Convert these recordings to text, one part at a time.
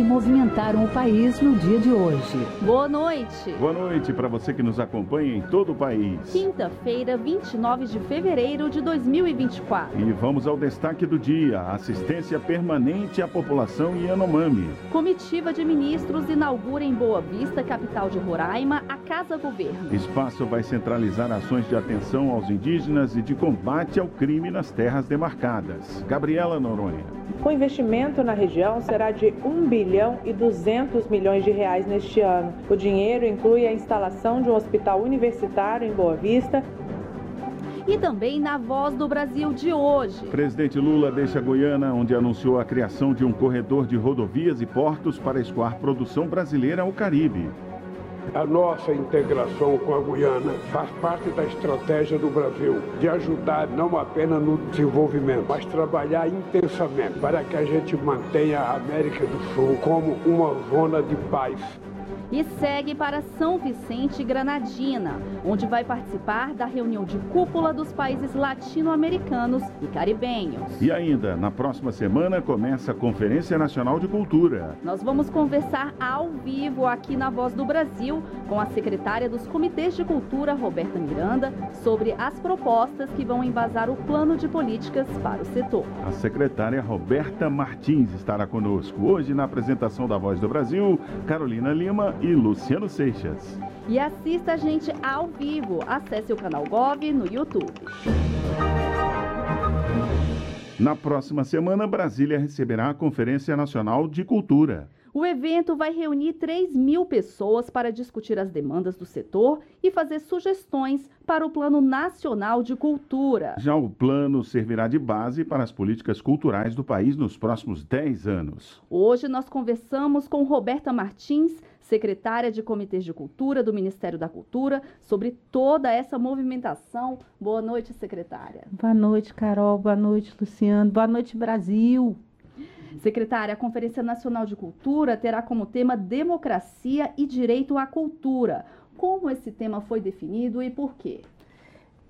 que movimentaram o país no dia de hoje. Boa noite. Boa noite para você que nos acompanha em todo o país. Quinta-feira, 29 de fevereiro de 2024. E vamos ao destaque do dia: assistência permanente à população Yanomami. Comitiva de ministros inaugura em Boa Vista, capital de Roraima, a Casa Governo. Espaço vai centralizar ações de atenção aos indígenas e de combate ao crime nas terras demarcadas. Gabriela Noronha. O investimento na região será de 1 bilhão e 200 milhões de reais neste ano. O dinheiro inclui a instalação de um hospital universitário em Boa Vista e também na Voz do Brasil de hoje. Presidente Lula deixa Goiânia, onde anunciou a criação de um corredor de rodovias e portos para escoar produção brasileira ao Caribe. A nossa integração com a Guiana faz parte da estratégia do Brasil de ajudar não apenas no desenvolvimento, mas trabalhar intensamente para que a gente mantenha a América do Sul como uma zona de paz e segue para São Vicente Granadina, onde vai participar da reunião de cúpula dos países latino-americanos e caribenhos. E ainda, na próxima semana começa a Conferência Nacional de Cultura. Nós vamos conversar ao vivo aqui na Voz do Brasil com a secretária dos Comitês de Cultura, Roberta Miranda, sobre as propostas que vão embasar o plano de políticas para o setor. A secretária Roberta Martins estará conosco hoje na apresentação da Voz do Brasil, Carolina Lima e Luciano Seixas. E assista a gente ao vivo. Acesse o canal Gov no YouTube. Na próxima semana, Brasília receberá a Conferência Nacional de Cultura. O evento vai reunir 3 mil pessoas para discutir as demandas do setor e fazer sugestões para o Plano Nacional de Cultura. Já o plano servirá de base para as políticas culturais do país nos próximos 10 anos. Hoje nós conversamos com Roberta Martins, secretária de Comitês de Cultura do Ministério da Cultura, sobre toda essa movimentação. Boa noite, secretária. Boa noite, Carol. Boa noite, Luciano. Boa noite, Brasil. Secretária, a Conferência Nacional de Cultura terá como tema Democracia e Direito à Cultura. Como esse tema foi definido e por quê?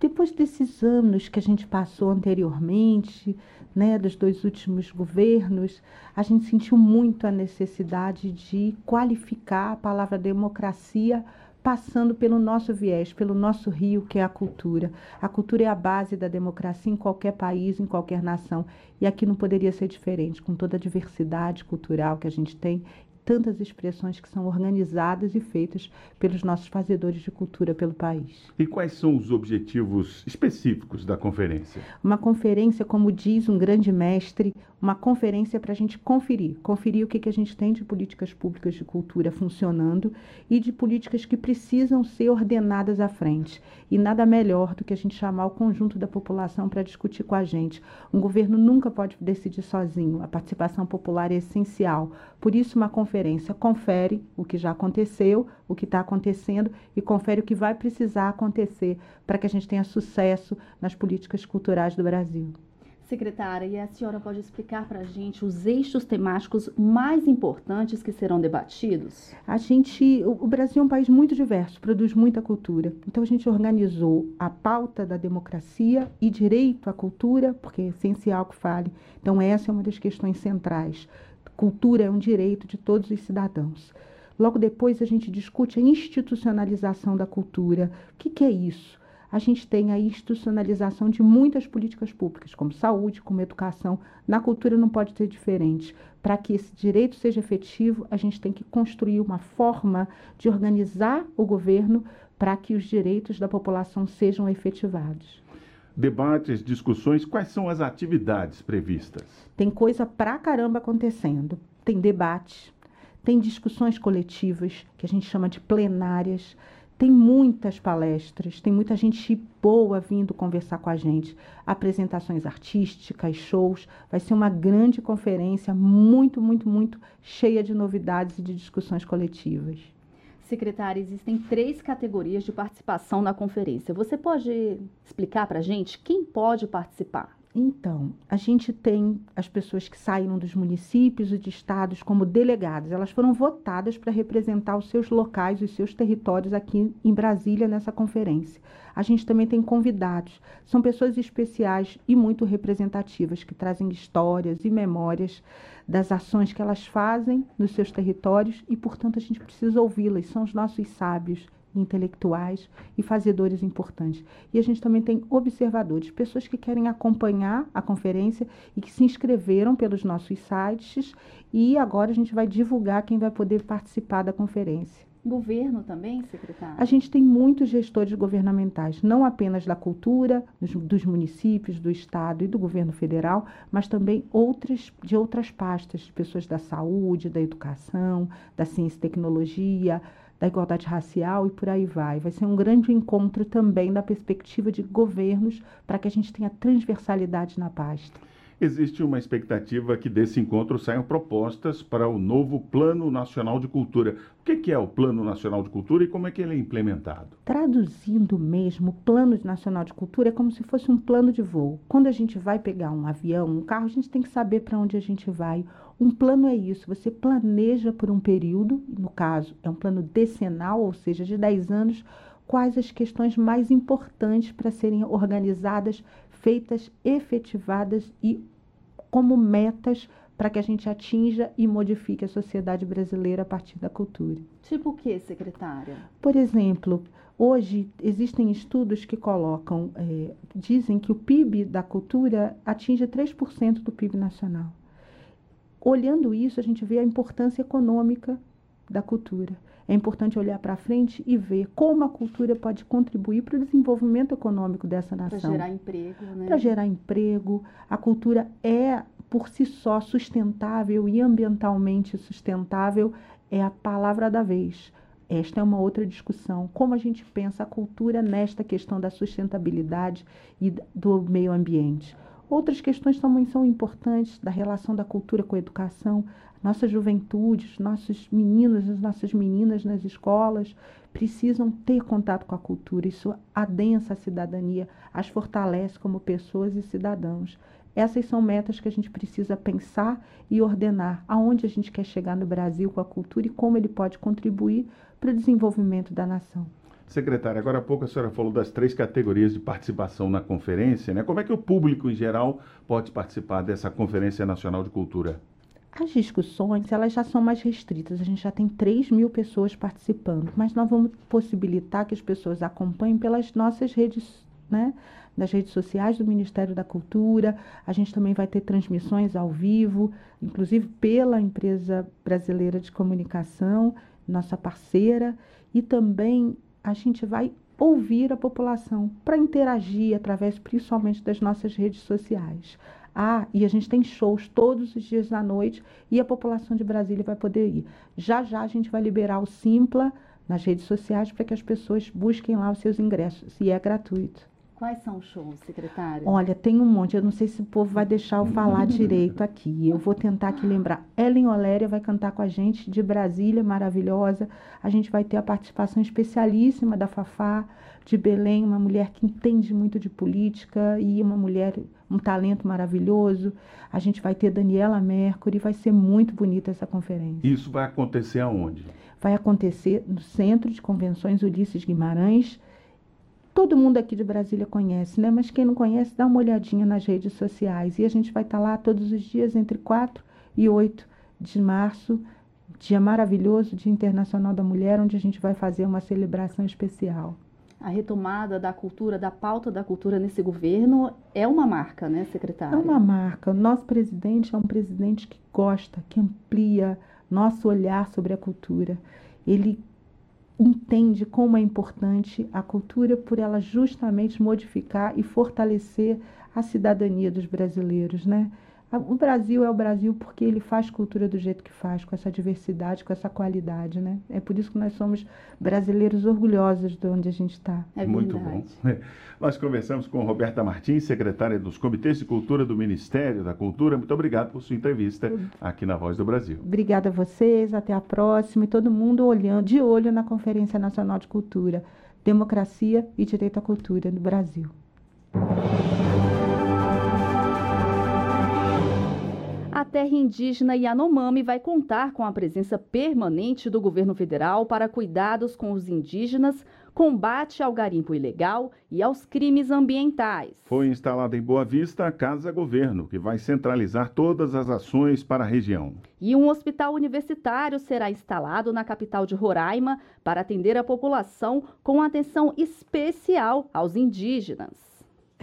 Depois desses anos que a gente passou anteriormente, né, dos dois últimos governos, a gente sentiu muito a necessidade de qualificar a palavra democracia passando pelo nosso viés, pelo nosso rio, que é a cultura. A cultura é a base da democracia em qualquer país, em qualquer nação. E aqui não poderia ser diferente, com toda a diversidade cultural que a gente tem tantas expressões que são organizadas e feitas pelos nossos fazedores de cultura pelo país. E quais são os objetivos específicos da conferência? Uma conferência, como diz um grande mestre, uma conferência para a gente conferir, conferir o que, que a gente tem de políticas públicas de cultura funcionando e de políticas que precisam ser ordenadas à frente. E nada melhor do que a gente chamar o conjunto da população para discutir com a gente. Um governo nunca pode decidir sozinho, a participação popular é essencial. Por isso, uma conferência confere o que já aconteceu, o que está acontecendo e confere o que vai precisar acontecer para que a gente tenha sucesso nas políticas culturais do Brasil. Secretária, e a senhora pode explicar para a gente os eixos temáticos mais importantes que serão debatidos? A gente, o Brasil é um país muito diverso, produz muita cultura. Então a gente organizou a pauta da democracia e direito à cultura, porque é essencial que fale. Então essa é uma das questões centrais. Cultura é um direito de todos os cidadãos. Logo depois a gente discute a institucionalização da cultura. O que, que é isso? a gente tem a institucionalização de muitas políticas públicas, como saúde, como educação. Na cultura não pode ser diferente. Para que esse direito seja efetivo, a gente tem que construir uma forma de organizar o governo para que os direitos da população sejam efetivados. Debates, discussões, quais são as atividades previstas? Tem coisa pra caramba acontecendo. Tem debate, tem discussões coletivas, que a gente chama de plenárias tem muitas palestras, tem muita gente boa vindo conversar com a gente. Apresentações artísticas, shows. Vai ser uma grande conferência, muito, muito, muito cheia de novidades e de discussões coletivas. Secretária, existem três categorias de participação na conferência. Você pode explicar para a gente quem pode participar? Então, a gente tem as pessoas que saíram dos municípios e de estados como delegadas. Elas foram votadas para representar os seus locais, os seus territórios aqui em Brasília nessa conferência. A gente também tem convidados. São pessoas especiais e muito representativas que trazem histórias e memórias das ações que elas fazem nos seus territórios e, portanto, a gente precisa ouvi-las. São os nossos sábios intelectuais e fazedores importantes. E a gente também tem observadores, pessoas que querem acompanhar a conferência e que se inscreveram pelos nossos sites e agora a gente vai divulgar quem vai poder participar da conferência. Governo também, secretário? A gente tem muitos gestores governamentais, não apenas da cultura, dos, dos, municípios, do Estado e do governo federal, mas também outras, de outras pastas, pessoas da saúde, da educação, da ciência e tecnologia, da igualdade racial e por aí vai. Vai ser um grande encontro também da perspectiva de governos para que a gente tenha transversalidade na pasta. Existe uma expectativa que desse encontro saiam propostas para o novo Plano Nacional de Cultura. O que é o Plano Nacional de Cultura e como é que ele é implementado? Traduzindo mesmo, o Plano Nacional de Cultura é como se fosse um plano de voo. Quando a gente vai pegar um avião, um carro, a gente tem que saber para onde a gente vai. Um plano é isso, você planeja por um período, no caso é um plano decenal, ou seja, de 10 anos, quais as questões mais importantes para serem organizadas, feitas, efetivadas e como metas para que a gente atinja e modifique a sociedade brasileira a partir da cultura. Tipo o que, secretária? Por exemplo, hoje existem estudos que colocam, é, dizem que o PIB da cultura atinge 3% do PIB nacional. Olhando isso, a gente vê a importância econômica da cultura. É importante olhar para frente e ver como a cultura pode contribuir para o desenvolvimento econômico dessa nação. Para gerar emprego, né? Para gerar emprego. A cultura é, por si só, sustentável e ambientalmente sustentável, é a palavra da vez. Esta é uma outra discussão. Como a gente pensa a cultura nesta questão da sustentabilidade e do meio ambiente. Outras questões também são importantes da relação da cultura com a educação, nossa juventude, nossos meninos, as nossas meninas nas escolas precisam ter contato com a cultura. Isso adensa a cidadania, as fortalece como pessoas e cidadãos. Essas são metas que a gente precisa pensar e ordenar aonde a gente quer chegar no Brasil com a cultura e como ele pode contribuir para o desenvolvimento da nação. Secretária, agora há pouco a senhora falou das três categorias de participação na conferência, né? Como é que o público em geral pode participar dessa Conferência Nacional de Cultura? As discussões elas já são mais restritas, a gente já tem 3 mil pessoas participando, mas nós vamos possibilitar que as pessoas acompanhem pelas nossas redes, né? nas redes sociais do Ministério da Cultura. A gente também vai ter transmissões ao vivo, inclusive pela empresa brasileira de comunicação, nossa parceira, e também a gente vai ouvir a população para interagir através principalmente das nossas redes sociais. Ah, e a gente tem shows todos os dias da noite e a população de Brasília vai poder ir. Já já a gente vai liberar o Simpla nas redes sociais para que as pessoas busquem lá os seus ingressos e é gratuito. Quais são os shows, secretária? Olha, tem um monte. Eu não sei se o povo vai deixar eu falar direito aqui. Eu vou tentar aqui lembrar. Ellen Oléria vai cantar com a gente de Brasília, maravilhosa. A gente vai ter a participação especialíssima da Fafá de Belém, uma mulher que entende muito de política e uma mulher, um talento maravilhoso. A gente vai ter Daniela Mercury. Vai ser muito bonita essa conferência. Isso vai acontecer aonde? Vai acontecer no Centro de Convenções Ulisses Guimarães todo mundo aqui de Brasília conhece, né? Mas quem não conhece, dá uma olhadinha nas redes sociais. E a gente vai estar lá todos os dias, entre 4 e 8 de março, dia maravilhoso, Dia Internacional da Mulher, onde a gente vai fazer uma celebração especial. A retomada da cultura, da pauta da cultura nesse governo é uma marca, né, secretária? É uma marca. O nosso presidente é um presidente que gosta, que amplia nosso olhar sobre a cultura. Ele entende como é importante a cultura por ela justamente modificar e fortalecer a cidadania dos brasileiros, né? O Brasil é o Brasil porque ele faz cultura do jeito que faz, com essa diversidade, com essa qualidade, né? É por isso que nós somos brasileiros orgulhosos de onde a gente está. É Muito bom. Nós conversamos com Roberta Martins, secretária dos Comitês de Cultura do Ministério da Cultura. Muito obrigado por sua entrevista aqui na Voz do Brasil. Obrigada a vocês, até a próxima e todo mundo olhando, de olho na Conferência Nacional de Cultura, Democracia e Direito à Cultura no Brasil. Terra indígena Yanomami vai contar com a presença permanente do governo federal para cuidados com os indígenas, combate ao garimpo ilegal e aos crimes ambientais. Foi instalada em Boa Vista a Casa Governo, que vai centralizar todas as ações para a região. E um hospital universitário será instalado na capital de Roraima para atender a população com atenção especial aos indígenas.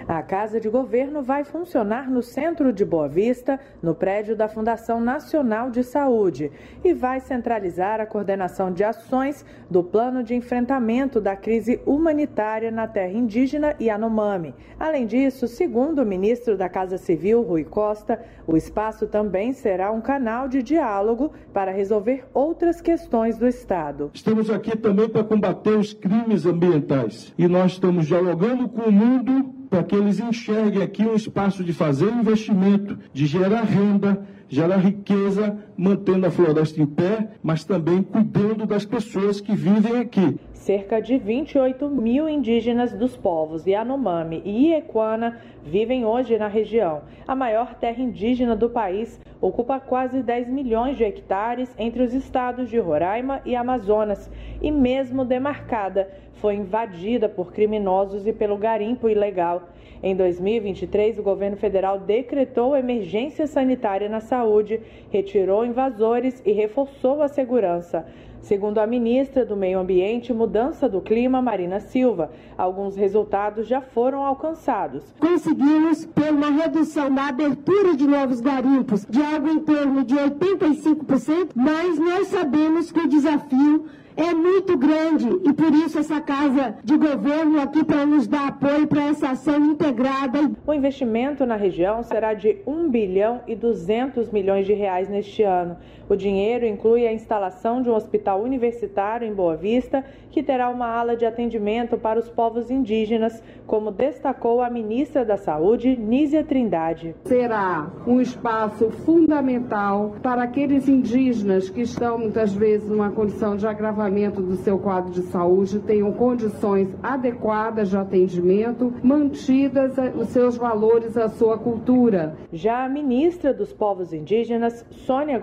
A Casa de Governo vai funcionar no centro de Boa Vista, no prédio da Fundação Nacional de Saúde, e vai centralizar a coordenação de ações do plano de enfrentamento da crise humanitária na terra indígena Yanomami. Além disso, segundo o ministro da Casa Civil, Rui Costa, o espaço também será um canal de diálogo para resolver outras questões do Estado. Estamos aqui também para combater os crimes ambientais e nós estamos dialogando com o mundo para que eles enxerguem aqui um espaço de fazer investimento, de gerar renda, gerar riqueza, mantendo a floresta em pé, mas também cuidando das pessoas que vivem aqui. Cerca de 28 mil indígenas dos povos Yanomami e Iequana vivem hoje na região. A maior terra indígena do país ocupa quase 10 milhões de hectares entre os estados de Roraima e Amazonas e, mesmo demarcada, foi invadida por criminosos e pelo garimpo ilegal. Em 2023, o governo federal decretou emergência sanitária na saúde, retirou invasores e reforçou a segurança. Segundo a ministra do Meio Ambiente e Mudança do Clima, Marina Silva, alguns resultados já foram alcançados. Conseguimos ter uma redução da abertura de novos garimpos de algo em torno de 85%, mas nós sabemos que o desafio é muito grande e por isso essa casa de governo aqui para nos dar apoio para essa ação integrada. O investimento na região será de 1 bilhão e 200 milhões de reais neste ano. O dinheiro inclui a instalação de um hospital universitário em Boa Vista, que terá uma ala de atendimento para os povos indígenas, como destacou a ministra da Saúde, Nízia Trindade. Será um espaço fundamental para aqueles indígenas que estão muitas vezes numa condição de agravamento do seu quadro de saúde, tenham condições adequadas de atendimento, mantidas os seus valores, a sua cultura. Já a ministra dos Povos Indígenas, Sônia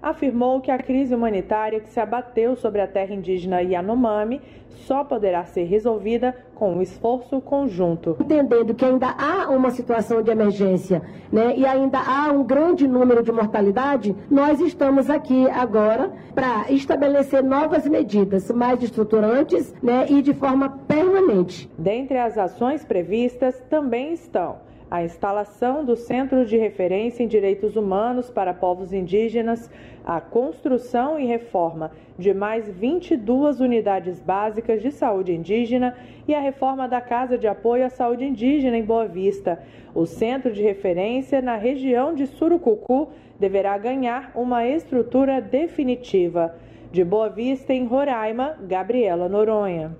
Afirmou que a crise humanitária que se abateu sobre a terra indígena Yanomami só poderá ser resolvida com um esforço conjunto. Entendendo que ainda há uma situação de emergência né, e ainda há um grande número de mortalidade, nós estamos aqui agora para estabelecer novas medidas mais estruturantes né, e de forma permanente. Dentre as ações previstas também estão a instalação do Centro de Referência em Direitos Humanos para Povos Indígenas, a construção e reforma de mais 22 unidades básicas de saúde indígena e a reforma da Casa de Apoio à Saúde Indígena em Boa Vista. O Centro de Referência na região de Surucucu deverá ganhar uma estrutura definitiva. De Boa Vista, em Roraima, Gabriela Noronha.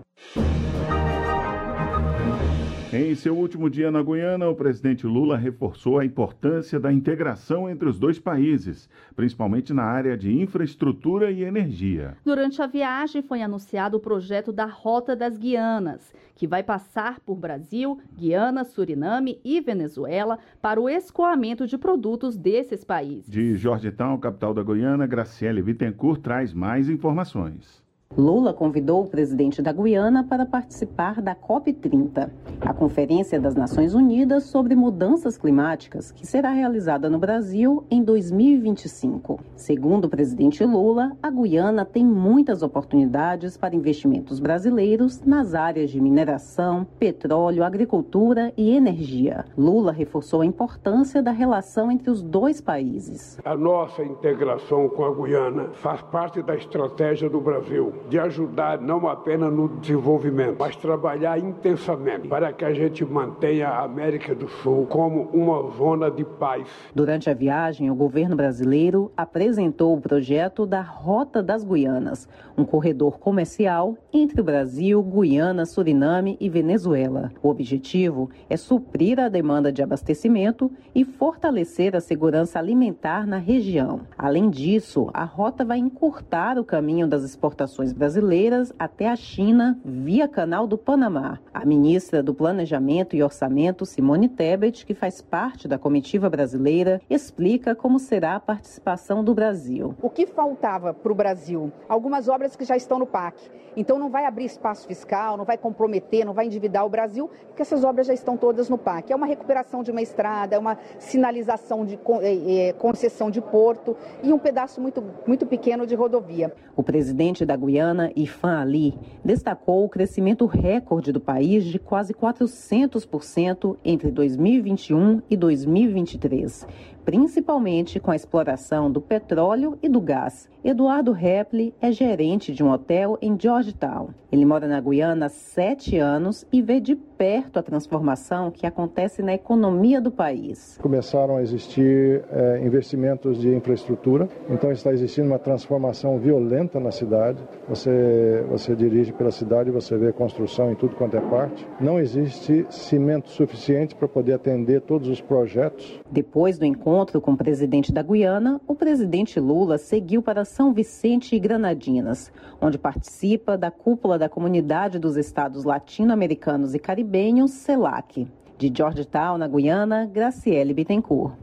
Em seu último dia na Guiana, o presidente Lula reforçou a importância da integração entre os dois países, principalmente na área de infraestrutura e energia. Durante a viagem foi anunciado o projeto da Rota das Guianas, que vai passar por Brasil, Guiana, Suriname e Venezuela para o escoamento de produtos desses países. De Georgetown, capital da Guiana, Graciele Bittencourt traz mais informações. Lula convidou o presidente da Guiana para participar da COP30, a Conferência das Nações Unidas sobre Mudanças Climáticas, que será realizada no Brasil em 2025. Segundo o presidente Lula, a Guiana tem muitas oportunidades para investimentos brasileiros nas áreas de mineração, petróleo, agricultura e energia. Lula reforçou a importância da relação entre os dois países. A nossa integração com a Guiana faz parte da estratégia do Brasil de ajudar não apenas no desenvolvimento, mas trabalhar intensamente para que a gente mantenha a América do Sul como uma zona de paz. Durante a viagem, o governo brasileiro apresentou o projeto da Rota das Guianas, um corredor comercial entre o Brasil, Guiana, Suriname e Venezuela. O objetivo é suprir a demanda de abastecimento e fortalecer a segurança alimentar na região. Além disso, a rota vai encurtar o caminho das exportações brasileiras até a China via Canal do Panamá. A ministra do Planejamento e Orçamento, Simone Tebet, que faz parte da comitiva brasileira, explica como será a participação do Brasil. O que faltava para o Brasil? Algumas obras que já estão no PAC. Então não vai abrir espaço fiscal, não vai comprometer, não vai endividar o Brasil, porque essas obras já estão todas no PAC. É uma recuperação de uma estrada, é uma sinalização de é, concessão de porto e um pedaço muito, muito pequeno de rodovia. O presidente da Guiana, Ifan Ali, destacou o crescimento recorde do país de quase 400% entre 2021 e 2023 principalmente com a exploração do petróleo e do gás. Eduardo Repli é gerente de um hotel em Georgetown. Ele mora na Guiana há sete anos e vê de perto a transformação que acontece na economia do país. Começaram a existir é, investimentos de infraestrutura, então está existindo uma transformação violenta na cidade. Você, você dirige pela cidade, você vê construção em tudo quanto é parte. Não existe cimento suficiente para poder atender todos os projetos. Depois do encontro com o presidente da Guiana, o presidente Lula seguiu para são Vicente e Granadinas, onde participa da cúpula da Comunidade dos Estados Latino-Americanos e Caribenhos, CELAC. De Georgetown, na Guiana, Graciele Bittencourt.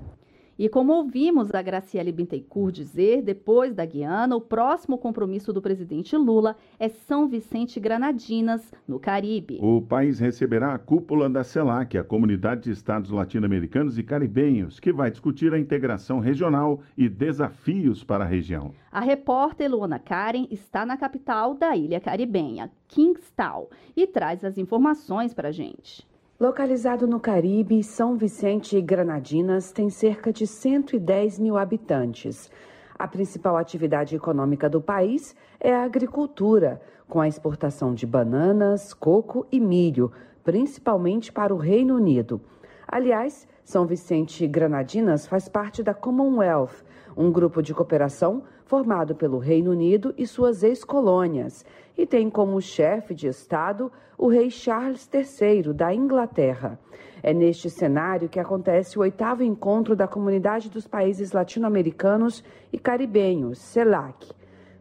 E como ouvimos a Graciele Bittencourt dizer, depois da Guiana, o próximo compromisso do presidente Lula é São Vicente Granadinas, no Caribe. O país receberá a cúpula da CELAC, a Comunidade de Estados Latino-Americanos e Caribenhos, que vai discutir a integração regional e desafios para a região. A repórter Luana Karen está na capital da ilha caribenha, Kingstown, e traz as informações para a gente. Localizado no Caribe, São Vicente e Granadinas tem cerca de 110 mil habitantes. A principal atividade econômica do país é a agricultura, com a exportação de bananas, coco e milho, principalmente para o Reino Unido. Aliás, São Vicente e Granadinas faz parte da Commonwealth, um grupo de cooperação formado pelo Reino Unido e suas ex-colônias, e tem como chefe de Estado o rei Charles III da Inglaterra. É neste cenário que acontece o oitavo encontro da Comunidade dos Países Latino-Americanos e Caribenhos, CELAC.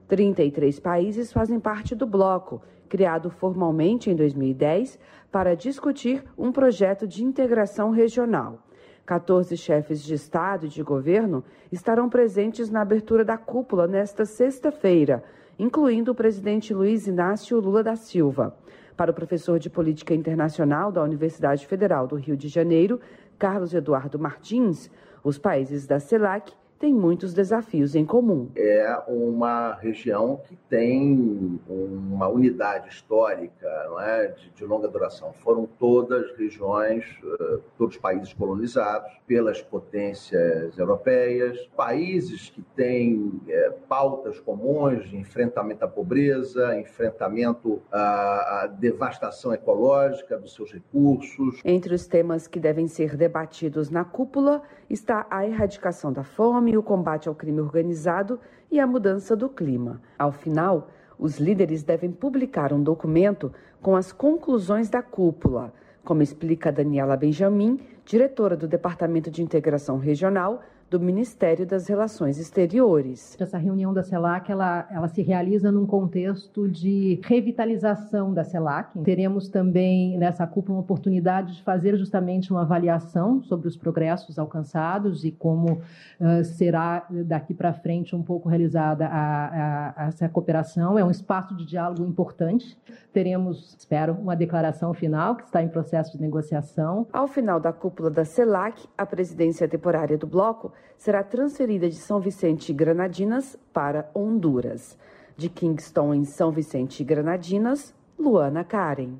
33 países fazem parte do bloco, criado formalmente em 2010 para discutir um projeto de integração regional. 14 chefes de Estado e de governo estarão presentes na abertura da cúpula nesta sexta-feira, incluindo o presidente Luiz Inácio Lula da Silva. Para o professor de Política Internacional da Universidade Federal do Rio de Janeiro, Carlos Eduardo Martins, os países da CELAC tem muitos desafios em comum. É uma região que tem uma unidade histórica não é, de, de longa duração. Foram todas regiões, uh, todos países colonizados pelas potências europeias, países que têm é, pautas comuns de enfrentamento à pobreza, enfrentamento à, à devastação ecológica dos seus recursos. Entre os temas que devem ser debatidos na cúpula está a erradicação da fome, o combate ao crime organizado e a mudança do clima. Ao final, os líderes devem publicar um documento com as conclusões da cúpula, como explica Daniela Benjamin, diretora do Departamento de Integração Regional do Ministério das Relações Exteriores. Essa reunião da CELAC ela, ela se realiza num contexto de revitalização da CELAC. Teremos também nessa cúpula uma oportunidade de fazer justamente uma avaliação sobre os progressos alcançados e como uh, será daqui para frente um pouco realizada a, a, a essa cooperação. É um espaço de diálogo importante. Teremos, espero, uma declaração final que está em processo de negociação. Ao final da cúpula da CELAC, a presidência temporária do bloco será transferida de São Vicente e Granadinas para Honduras. De Kingston, em São Vicente e Granadinas, Luana Karen.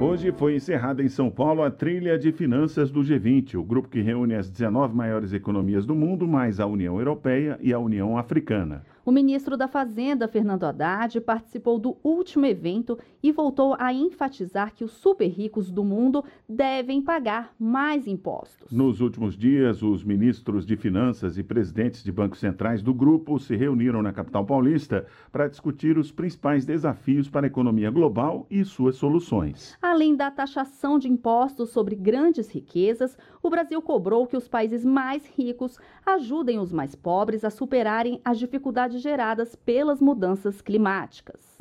Hoje foi encerrada em São Paulo a trilha de finanças do G20, o grupo que reúne as 19 maiores economias do mundo, mais a União Europeia e a União Africana. O ministro da Fazenda, Fernando Haddad, participou do último evento e voltou a enfatizar que os super ricos do mundo devem pagar mais impostos. Nos últimos dias, os ministros de Finanças e presidentes de bancos centrais do grupo se reuniram na capital paulista para discutir os principais desafios para a economia global e suas soluções. Além da taxação de impostos sobre grandes riquezas, o Brasil cobrou que os países mais ricos ajudem os mais pobres a superarem as dificuldades desigualdades geradas pelas mudanças climáticas.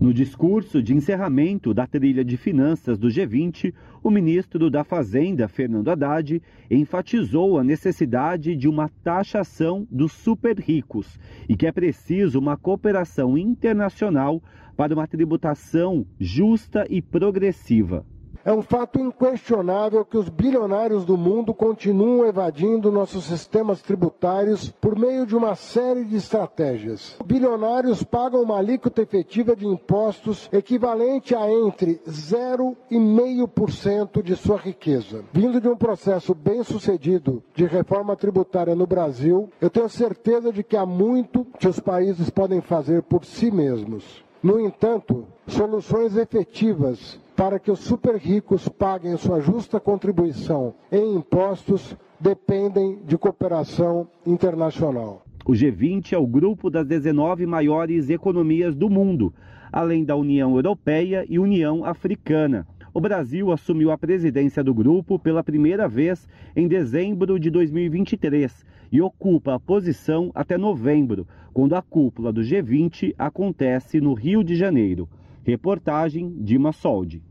No discurso de encerramento da trilha de finanças do G20, o ministro da Fazenda, Fernando Haddad, enfatizou a necessidade de uma taxação dos super ricos e que é preciso uma cooperação internacional para uma tributação justa e progressiva. É um fato inquestionável que os bilionários do mundo continuam evadindo nossos sistemas tributários por meio de uma série de estratégias. Bilionários pagam uma alíquota efetiva de impostos equivalente a entre 0,5% de sua riqueza. Vindo de um processo bem sucedido de reforma tributária no Brasil, eu tenho certeza de que há muito que os países podem fazer por si mesmos. No entanto, soluções efetivas para que os super ricos paguem sua justa contribuição em impostos dependem de cooperação internacional. O G20 é o grupo das 19 maiores economias do mundo, além da União Europeia e União Africana. O Brasil assumiu a presidência do grupo pela primeira vez em dezembro de 2023 e ocupa a posição até novembro, quando a cúpula do G20 acontece no Rio de Janeiro. Reportagem Dima Soldi.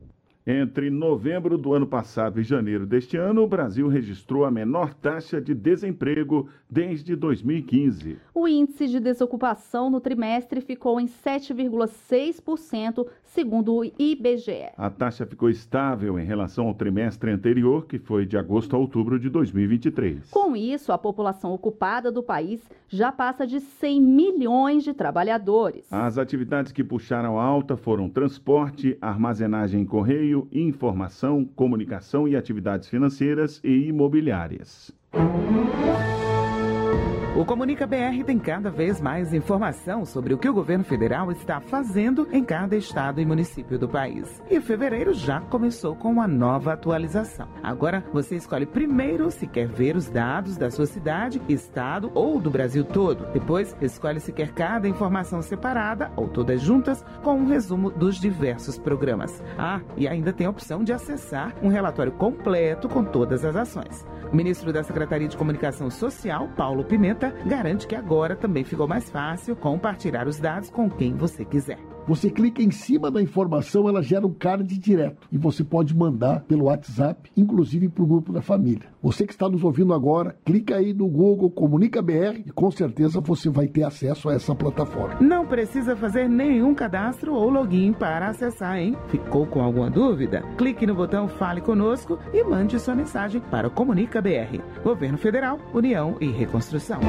Entre novembro do ano passado e janeiro deste ano, o Brasil registrou a menor taxa de desemprego desde 2015. O índice de desocupação no trimestre ficou em 7,6%, segundo o IBGE. A taxa ficou estável em relação ao trimestre anterior, que foi de agosto a outubro de 2023. Com isso, a população ocupada do país já passa de 100 milhões de trabalhadores. As atividades que puxaram alta foram transporte, armazenagem em correio, informação, comunicação e atividades financeiras e imobiliárias. O Comunica BR tem cada vez mais informação sobre o que o governo federal está fazendo em cada estado e município do país. E fevereiro já começou com uma nova atualização. Agora você escolhe primeiro se quer ver os dados da sua cidade, estado ou do Brasil todo. Depois escolhe se quer cada informação separada ou todas juntas com um resumo dos diversos programas. Ah, e ainda tem a opção de acessar um relatório completo com todas as ações. O ministro da Secretaria de Comunicação Social, Paulo Pimenta, garante que agora também ficou mais fácil compartilhar os dados com quem você quiser. Você clica em cima da informação, ela gera um card direto e você pode mandar pelo WhatsApp, inclusive para o grupo da família. Você que está nos ouvindo agora, clica aí no Google Comunica BR e com certeza você vai ter acesso a essa plataforma. Não precisa fazer nenhum cadastro ou login para acessar, hein? Ficou com alguma dúvida? Clique no botão Fale Conosco e mande sua mensagem para o Comunica BR. Governo Federal, União e Reconstrução.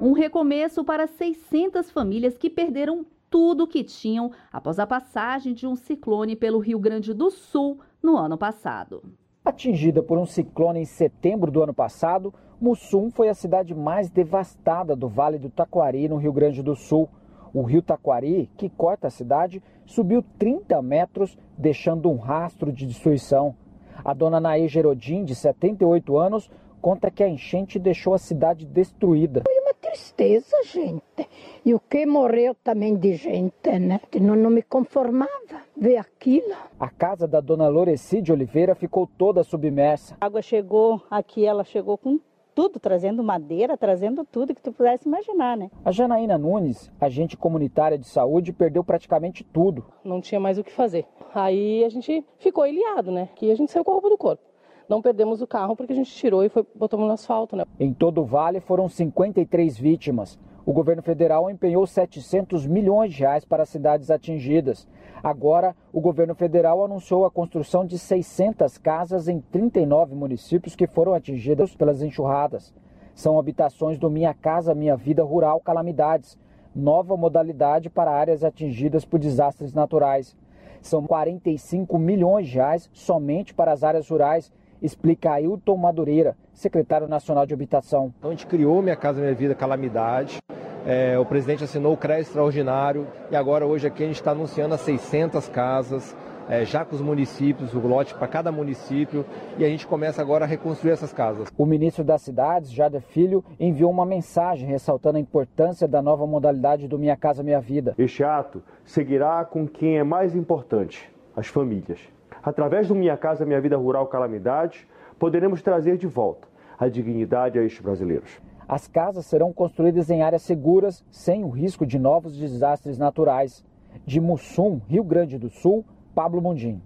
Um recomeço para 600 famílias que perderam tudo o que tinham após a passagem de um ciclone pelo Rio Grande do Sul no ano passado. Atingida por um ciclone em setembro do ano passado, Mussum foi a cidade mais devastada do Vale do Taquari, no Rio Grande do Sul. O rio Taquari, que corta a cidade, subiu 30 metros, deixando um rastro de destruição. A dona Naê Gerodim, de 78 anos, conta que a enchente deixou a cidade destruída. Tristeza, gente. E o que morreu também de gente, né? Não, não me conformava ver aquilo. A casa da dona Loreci de Oliveira ficou toda submersa. A água chegou aqui, ela chegou com tudo, trazendo madeira, trazendo tudo que tu pudesse imaginar, né? A Janaína Nunes, agente comunitária de saúde, perdeu praticamente tudo. Não tinha mais o que fazer. Aí a gente ficou ilhado, né? Que a gente saiu com a roupa do corpo não perdemos o carro porque a gente tirou e foi, botamos no asfalto. Né? Em todo o vale foram 53 vítimas. O governo federal empenhou 700 milhões de reais para as cidades atingidas. Agora, o governo federal anunciou a construção de 600 casas em 39 municípios que foram atingidas pelas enxurradas. São habitações do Minha Casa Minha Vida Rural Calamidades, nova modalidade para áreas atingidas por desastres naturais. São 45 milhões de reais somente para as áreas rurais explica Ailton Madureira, secretário nacional de habitação. A gente criou Minha Casa Minha Vida Calamidade, é, o presidente assinou o CREA Extraordinário e agora hoje aqui a gente está anunciando as 600 casas, é, já com os municípios, o lote para cada município, e a gente começa agora a reconstruir essas casas. O ministro das Cidades, Jader Filho, enviou uma mensagem ressaltando a importância da nova modalidade do Minha Casa Minha Vida. Este ato seguirá com quem é mais importante, as famílias. Através do Minha Casa Minha Vida Rural Calamidade, poderemos trazer de volta a dignidade a estes brasileiros. As casas serão construídas em áreas seguras, sem o risco de novos desastres naturais. De Mussum, Rio Grande do Sul, Pablo Mundim.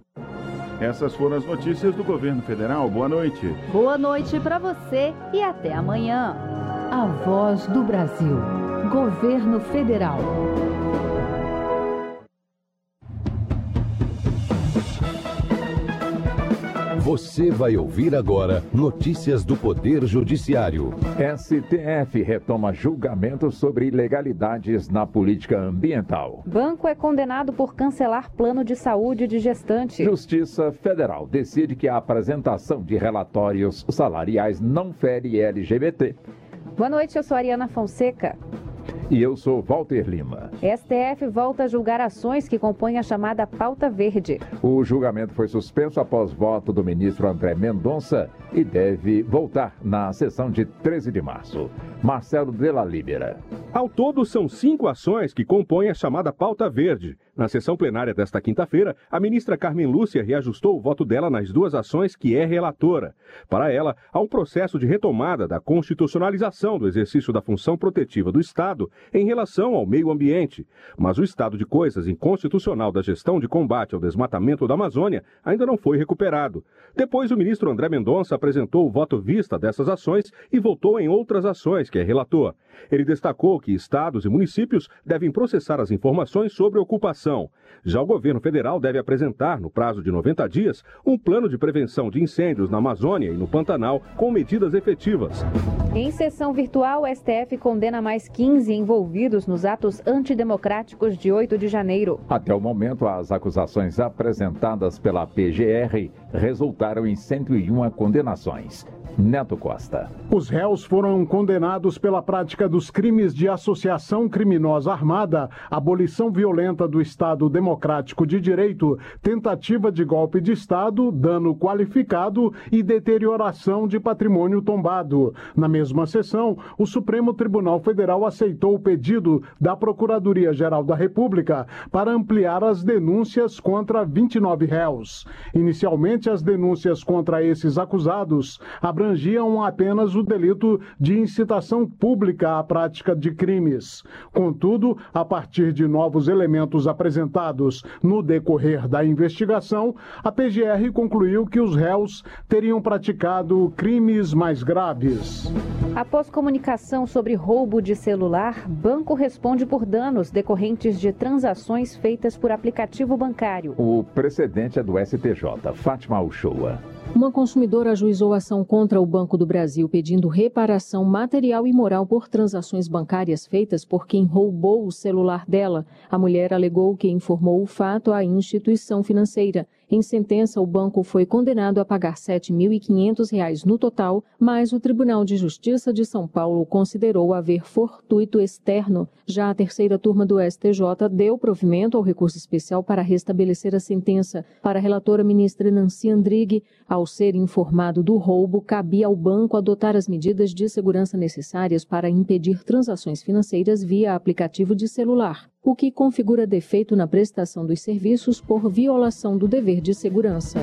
Essas foram as notícias do governo federal. Boa noite. Boa noite para você e até amanhã. A Voz do Brasil. Governo Federal. Você vai ouvir agora notícias do Poder Judiciário. STF retoma julgamento sobre ilegalidades na política ambiental. Banco é condenado por cancelar plano de saúde de gestante. Justiça Federal decide que a apresentação de relatórios salariais não fere LGBT. Boa noite, eu sou Ariana Fonseca. E eu sou Walter Lima. STF volta a julgar ações que compõem a chamada pauta verde. O julgamento foi suspenso após voto do ministro André Mendonça e deve voltar na sessão de 13 de março. Marcelo Della Libera. Ao todo, são cinco ações que compõem a chamada pauta verde. Na sessão plenária desta quinta-feira, a ministra Carmen Lúcia reajustou o voto dela nas duas ações que é relatora. Para ela, há um processo de retomada da constitucionalização do exercício da função protetiva do Estado em relação ao meio ambiente. Mas o estado de coisas inconstitucional da gestão de combate ao desmatamento da Amazônia ainda não foi recuperado. Depois, o ministro André Mendonça apresentou o voto vista dessas ações e votou em outras ações que é relator. Ele destacou que estados e municípios devem processar as informações sobre ocupação. Já o governo federal deve apresentar, no prazo de 90 dias, um plano de prevenção de incêndios na Amazônia e no Pantanal com medidas efetivas. Em sessão virtual, o STF condena mais 15 envolvidos nos atos antidemocráticos de 8 de janeiro. Até o momento, as acusações apresentadas pela PGR resultaram em 101 condenações. Neto Costa. Os réus foram condenados pela prática dos crimes de associação criminosa armada, abolição violenta do Estado Democrático de Direito, tentativa de golpe de Estado, dano qualificado e deterioração de patrimônio tombado. Na mesma sessão, o Supremo Tribunal Federal aceitou o pedido da Procuradoria-Geral da República para ampliar as denúncias contra 29 réus. Inicialmente, as denúncias contra esses acusados abrangiam apenas o delito de incitação pública à prática de crimes. Contudo, a partir de novos elementos apresentados no decorrer da investigação, a PGR concluiu que os réus teriam praticado crimes mais graves. Após comunicação sobre roubo de celular, banco responde por danos decorrentes de transações feitas por aplicativo bancário. O precedente é do STJ, Fátima Uchoa. Uma consumidora ajuizou ação contra o Banco do Brasil pedindo reparação material e moral por transações bancárias feitas por quem roubou o celular dela. A mulher alegou que informou o fato à instituição financeira. Em sentença, o banco foi condenado a pagar R$ 7.500 no total, mas o Tribunal de Justiça de São Paulo considerou haver fortuito externo. Já a terceira turma do STJ deu provimento ao recurso especial para restabelecer a sentença. Para a relatora ministra Nancy Andrighi, ao ser informado do roubo, cabia ao banco adotar as medidas de segurança necessárias para impedir transações financeiras via aplicativo de celular o que configura defeito na prestação dos serviços por violação do dever de segurança.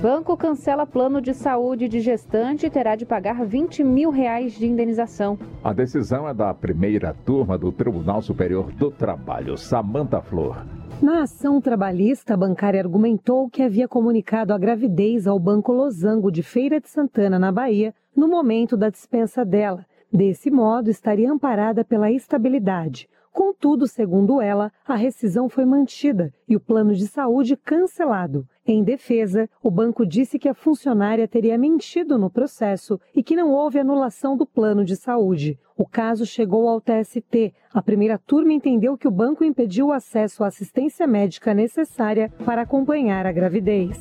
Banco cancela plano de saúde de gestante e terá de pagar 20 mil reais de indenização. A decisão é da primeira turma do Tribunal Superior do Trabalho, Samanta Flor. Na ação trabalhista, a bancária argumentou que havia comunicado a gravidez ao Banco Losango de Feira de Santana, na Bahia, no momento da dispensa dela. Desse modo, estaria amparada pela estabilidade. Contudo, segundo ela, a rescisão foi mantida e o plano de saúde cancelado. Em defesa, o banco disse que a funcionária teria mentido no processo e que não houve anulação do plano de saúde. O caso chegou ao TST. A primeira turma entendeu que o banco impediu o acesso à assistência médica necessária para acompanhar a gravidez.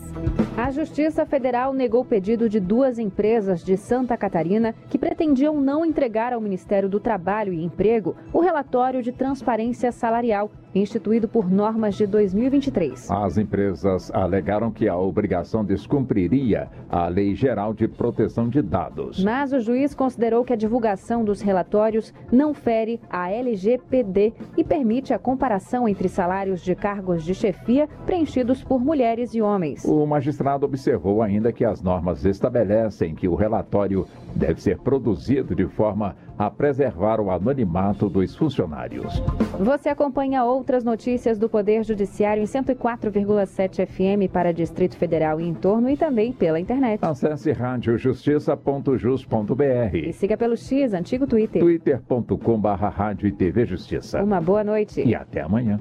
A Justiça Federal negou o pedido de duas empresas de Santa Catarina que pretendiam não entregar ao Ministério do Trabalho e Emprego o relatório de transparência salarial instituído por normas de 2023. As empresas alegaram que a obrigação descumpriria a Lei Geral de Proteção de Dados. Mas o juiz considerou que a divulgação dos relatórios não fere a LGPD e permite a comparação entre salários de cargos de chefia preenchidos por mulheres e homens. O magistrado observou ainda que as normas estabelecem que o relatório deve ser produzido de forma a preservar o anonimato dos funcionários. Você acompanha outras notícias do Poder Judiciário em 104,7 FM para Distrito Federal e em torno e também pela internet. Acesse radiojustiça.jus.br e siga pelo X, antigo Twitter. twitter.com.br Rádio e TV Justiça. Uma boa noite. E até amanhã.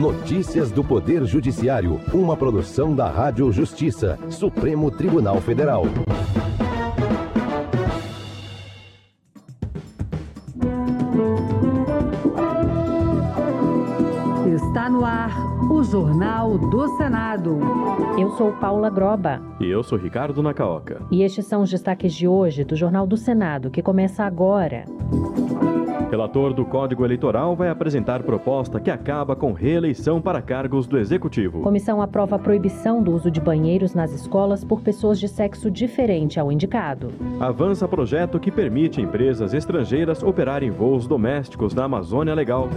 Notícias do Poder Judiciário, uma produção da Rádio Justiça, Supremo Tribunal Federal. Está no ar o Jornal do Senado. Eu sou Paula Groba. E eu sou Ricardo Nacaoca. E estes são os destaques de hoje do Jornal do Senado, que começa agora. Relator do Código Eleitoral vai apresentar proposta que acaba com reeleição para cargos do Executivo. Comissão aprova a proibição do uso de banheiros nas escolas por pessoas de sexo diferente ao indicado. Avança projeto que permite empresas estrangeiras operarem voos domésticos na Amazônia Legal.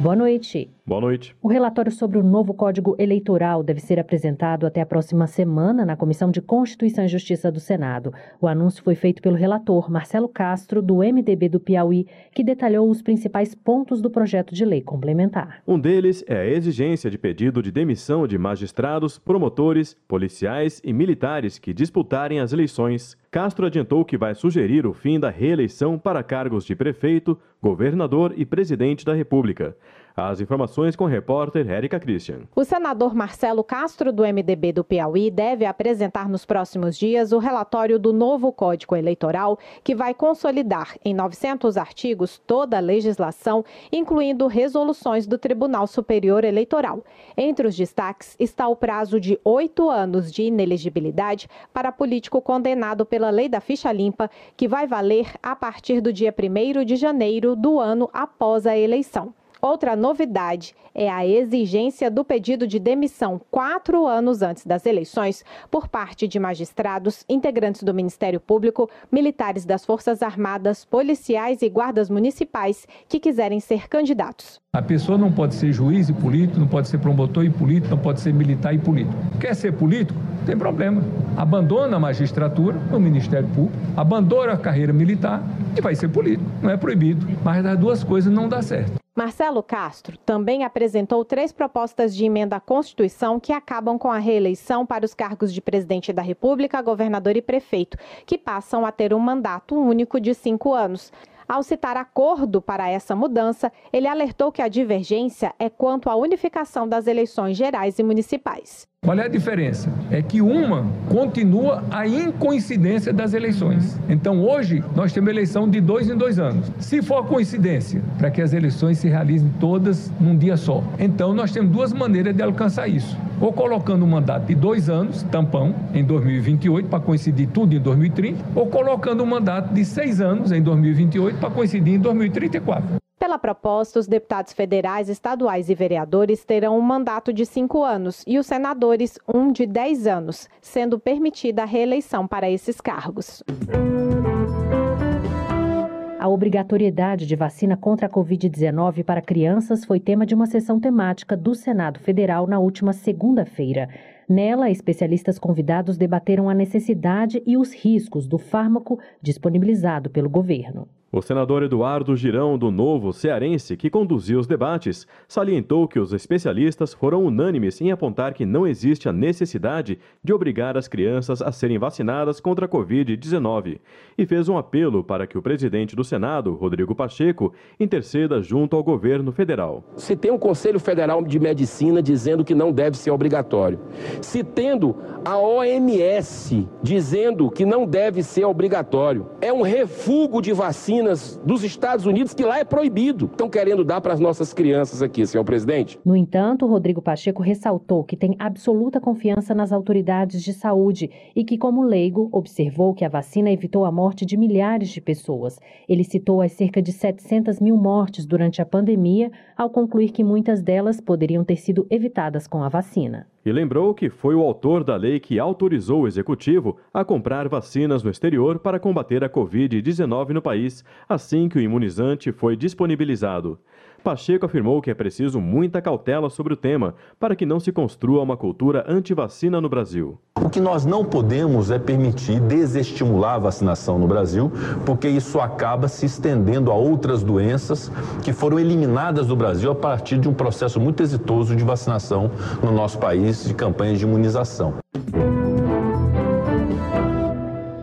Boa noite. Boa noite. O relatório sobre o novo Código Eleitoral deve ser apresentado até a próxima semana na Comissão de Constituição e Justiça do Senado. O anúncio foi feito pelo relator Marcelo Castro, do MDB do Piauí, que detalhou os principais pontos do projeto de lei complementar. Um deles é a exigência de pedido de demissão de magistrados, promotores, policiais e militares que disputarem as eleições. Castro adiantou que vai sugerir o fim da reeleição para cargos de prefeito, governador e presidente da República. As informações com o repórter Érica Christian. O senador Marcelo Castro, do MDB do Piauí, deve apresentar nos próximos dias o relatório do novo Código Eleitoral, que vai consolidar em 900 artigos toda a legislação, incluindo resoluções do Tribunal Superior Eleitoral. Entre os destaques está o prazo de oito anos de inelegibilidade para político condenado pela lei da ficha limpa, que vai valer a partir do dia 1 de janeiro do ano após a eleição. Outra novidade é a exigência do pedido de demissão quatro anos antes das eleições por parte de magistrados, integrantes do Ministério Público, militares das Forças Armadas, policiais e guardas municipais que quiserem ser candidatos. A pessoa não pode ser juiz e político, não pode ser promotor e político, não pode ser militar e político. Quer ser político? Não tem problema. Abandona a magistratura no Ministério Público, abandona a carreira militar e vai ser político. Não é proibido. Mas as duas coisas não dá certo. Marcelo Castro também apresentou três propostas de emenda à Constituição que acabam com a reeleição para os cargos de presidente da República, governador e prefeito, que passam a ter um mandato único de cinco anos. Ao citar acordo para essa mudança, ele alertou que a divergência é quanto à unificação das eleições gerais e municipais. Qual é a diferença? É que uma continua a incoincidência das eleições. Então, hoje, nós temos eleição de dois em dois anos. Se for coincidência, para que as eleições se realizem todas num dia só. Então, nós temos duas maneiras de alcançar isso. Ou colocando um mandato de dois anos, tampão, em 2028, para coincidir tudo em 2030, ou colocando um mandato de seis anos, em 2028, para coincidir em 2034. Pela proposta, os deputados federais, estaduais e vereadores terão um mandato de cinco anos e os senadores um de dez anos, sendo permitida a reeleição para esses cargos. A obrigatoriedade de vacina contra a Covid-19 para crianças foi tema de uma sessão temática do Senado Federal na última segunda-feira. Nela, especialistas convidados debateram a necessidade e os riscos do fármaco disponibilizado pelo governo. O senador Eduardo Girão, do Novo Cearense, que conduziu os debates, salientou que os especialistas foram unânimes em apontar que não existe a necessidade de obrigar as crianças a serem vacinadas contra a Covid-19 e fez um apelo para que o presidente do Senado, Rodrigo Pacheco, interceda junto ao governo federal. Se tem um Conselho Federal de Medicina dizendo que não deve ser obrigatório, se tendo a OMS dizendo que não deve ser obrigatório, é um refúgio de vacina vacinas dos Estados Unidos, que lá é proibido. Estão querendo dar para as nossas crianças aqui, senhor presidente. No entanto, Rodrigo Pacheco ressaltou que tem absoluta confiança nas autoridades de saúde e que, como leigo, observou que a vacina evitou a morte de milhares de pessoas. Ele citou as cerca de 700 mil mortes durante a pandemia, ao concluir que muitas delas poderiam ter sido evitadas com a vacina. E lembrou que foi o autor da lei que autorizou o executivo a comprar vacinas no exterior para combater a Covid-19 no país, assim que o imunizante foi disponibilizado. Pacheco afirmou que é preciso muita cautela sobre o tema para que não se construa uma cultura anti-vacina no Brasil. O que nós não podemos é permitir desestimular a vacinação no Brasil, porque isso acaba se estendendo a outras doenças que foram eliminadas do Brasil a partir de um processo muito exitoso de vacinação no nosso país, de campanhas de imunização.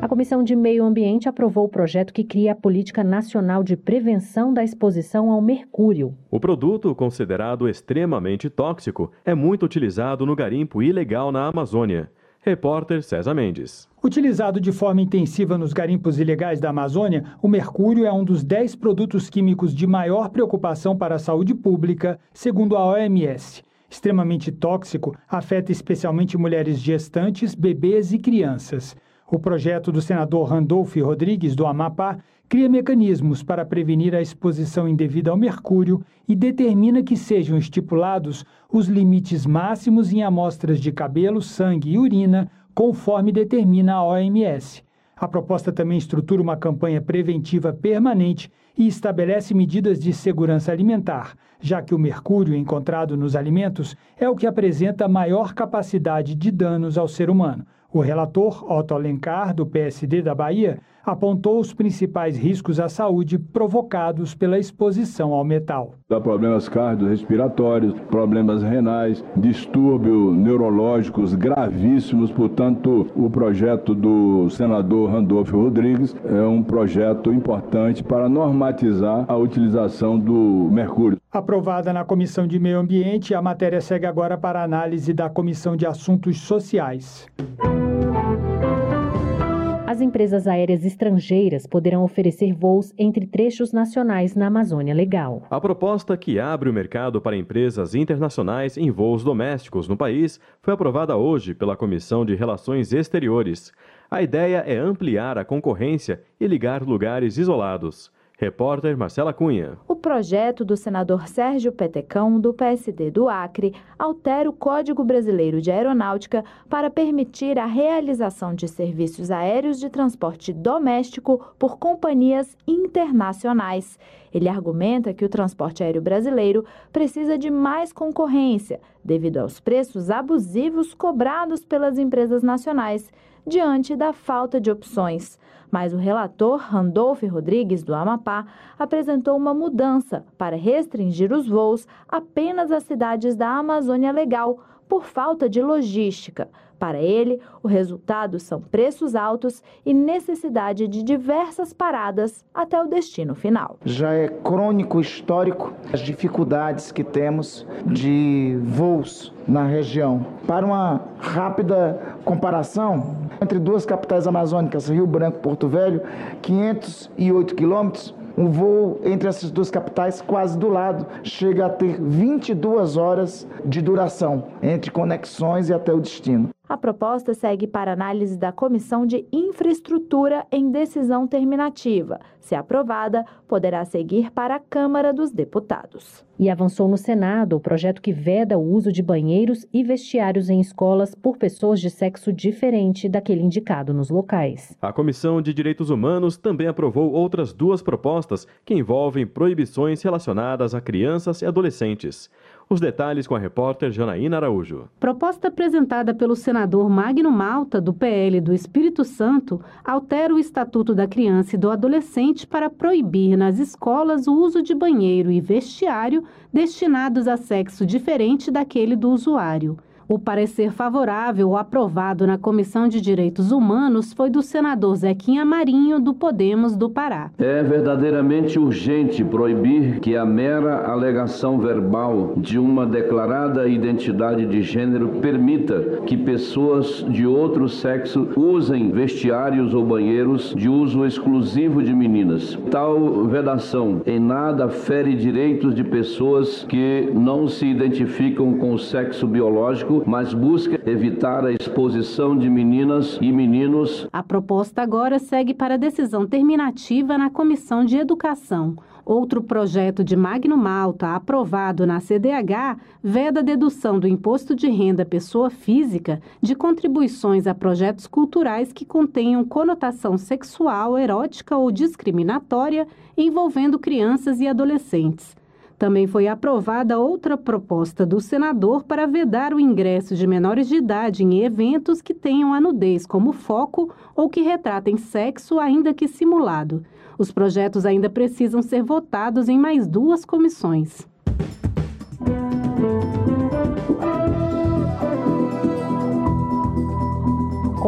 A Comissão de Meio Ambiente aprovou o projeto que cria a Política Nacional de Prevenção da Exposição ao Mercúrio. O produto, considerado extremamente tóxico, é muito utilizado no garimpo ilegal na Amazônia. Repórter César Mendes. Utilizado de forma intensiva nos garimpos ilegais da Amazônia, o mercúrio é um dos 10 produtos químicos de maior preocupação para a saúde pública, segundo a OMS. Extremamente tóxico, afeta especialmente mulheres gestantes, bebês e crianças. O projeto do senador Randolph Rodrigues, do Amapá, cria mecanismos para prevenir a exposição indevida ao mercúrio e determina que sejam estipulados os limites máximos em amostras de cabelo, sangue e urina, conforme determina a OMS. A proposta também estrutura uma campanha preventiva permanente e estabelece medidas de segurança alimentar, já que o mercúrio encontrado nos alimentos é o que apresenta maior capacidade de danos ao ser humano. O relator Otto Alencar, do PSD da Bahia, apontou os principais riscos à saúde provocados pela exposição ao metal. Dá problemas cardiorrespiratórios, problemas renais, distúrbios neurológicos gravíssimos. Portanto, o projeto do senador Randolfo Rodrigues é um projeto importante para normatizar a utilização do mercúrio. Aprovada na Comissão de Meio Ambiente, a matéria segue agora para análise da Comissão de Assuntos Sociais. As empresas aéreas estrangeiras poderão oferecer voos entre trechos nacionais na Amazônia Legal. A proposta que abre o mercado para empresas internacionais em voos domésticos no país foi aprovada hoje pela Comissão de Relações Exteriores. A ideia é ampliar a concorrência e ligar lugares isolados. Repórter Marcela Cunha. O projeto do senador Sérgio Petecão, do PSD do Acre, altera o Código Brasileiro de Aeronáutica para permitir a realização de serviços aéreos de transporte doméstico por companhias internacionais. Ele argumenta que o transporte aéreo brasileiro precisa de mais concorrência, devido aos preços abusivos cobrados pelas empresas nacionais, diante da falta de opções mas o relator Randolph Rodrigues, do Amapá, apresentou uma mudança para restringir os voos apenas às cidades da Amazônia Legal, por falta de logística. Para ele, o resultado são preços altos e necessidade de diversas paradas até o destino final. Já é crônico histórico as dificuldades que temos de voos na região. Para uma rápida comparação, entre duas capitais amazônicas, Rio Branco e Porto Velho, 508 quilômetros, um voo entre essas duas capitais, quase do lado, chega a ter 22 horas de duração entre conexões e até o destino. A proposta segue para análise da Comissão de Infraestrutura em decisão terminativa. Se aprovada, poderá seguir para a Câmara dos Deputados. E avançou no Senado o projeto que veda o uso de banheiros e vestiários em escolas por pessoas de sexo diferente daquele indicado nos locais. A Comissão de Direitos Humanos também aprovou outras duas propostas que envolvem proibições relacionadas a crianças e adolescentes. Os detalhes com a repórter Janaína Araújo. Proposta apresentada pelo senador Magno Malta, do PL do Espírito Santo, altera o Estatuto da Criança e do Adolescente para proibir nas escolas o uso de banheiro e vestiário destinados a sexo diferente daquele do usuário. O parecer favorável aprovado na Comissão de Direitos Humanos foi do senador Zequinha Marinho, do Podemos do Pará. É verdadeiramente urgente proibir que a mera alegação verbal de uma declarada identidade de gênero permita que pessoas de outro sexo usem vestiários ou banheiros de uso exclusivo de meninas. Tal vedação em nada fere direitos de pessoas que não se identificam com o sexo biológico mas busca evitar a exposição de meninas e meninos. A proposta agora segue para decisão terminativa na Comissão de Educação. Outro projeto de Magno Malta, aprovado na CDH, veda a dedução do imposto de renda pessoa física de contribuições a projetos culturais que contenham conotação sexual, erótica ou discriminatória envolvendo crianças e adolescentes. Também foi aprovada outra proposta do senador para vedar o ingresso de menores de idade em eventos que tenham a nudez como foco ou que retratem sexo, ainda que simulado. Os projetos ainda precisam ser votados em mais duas comissões.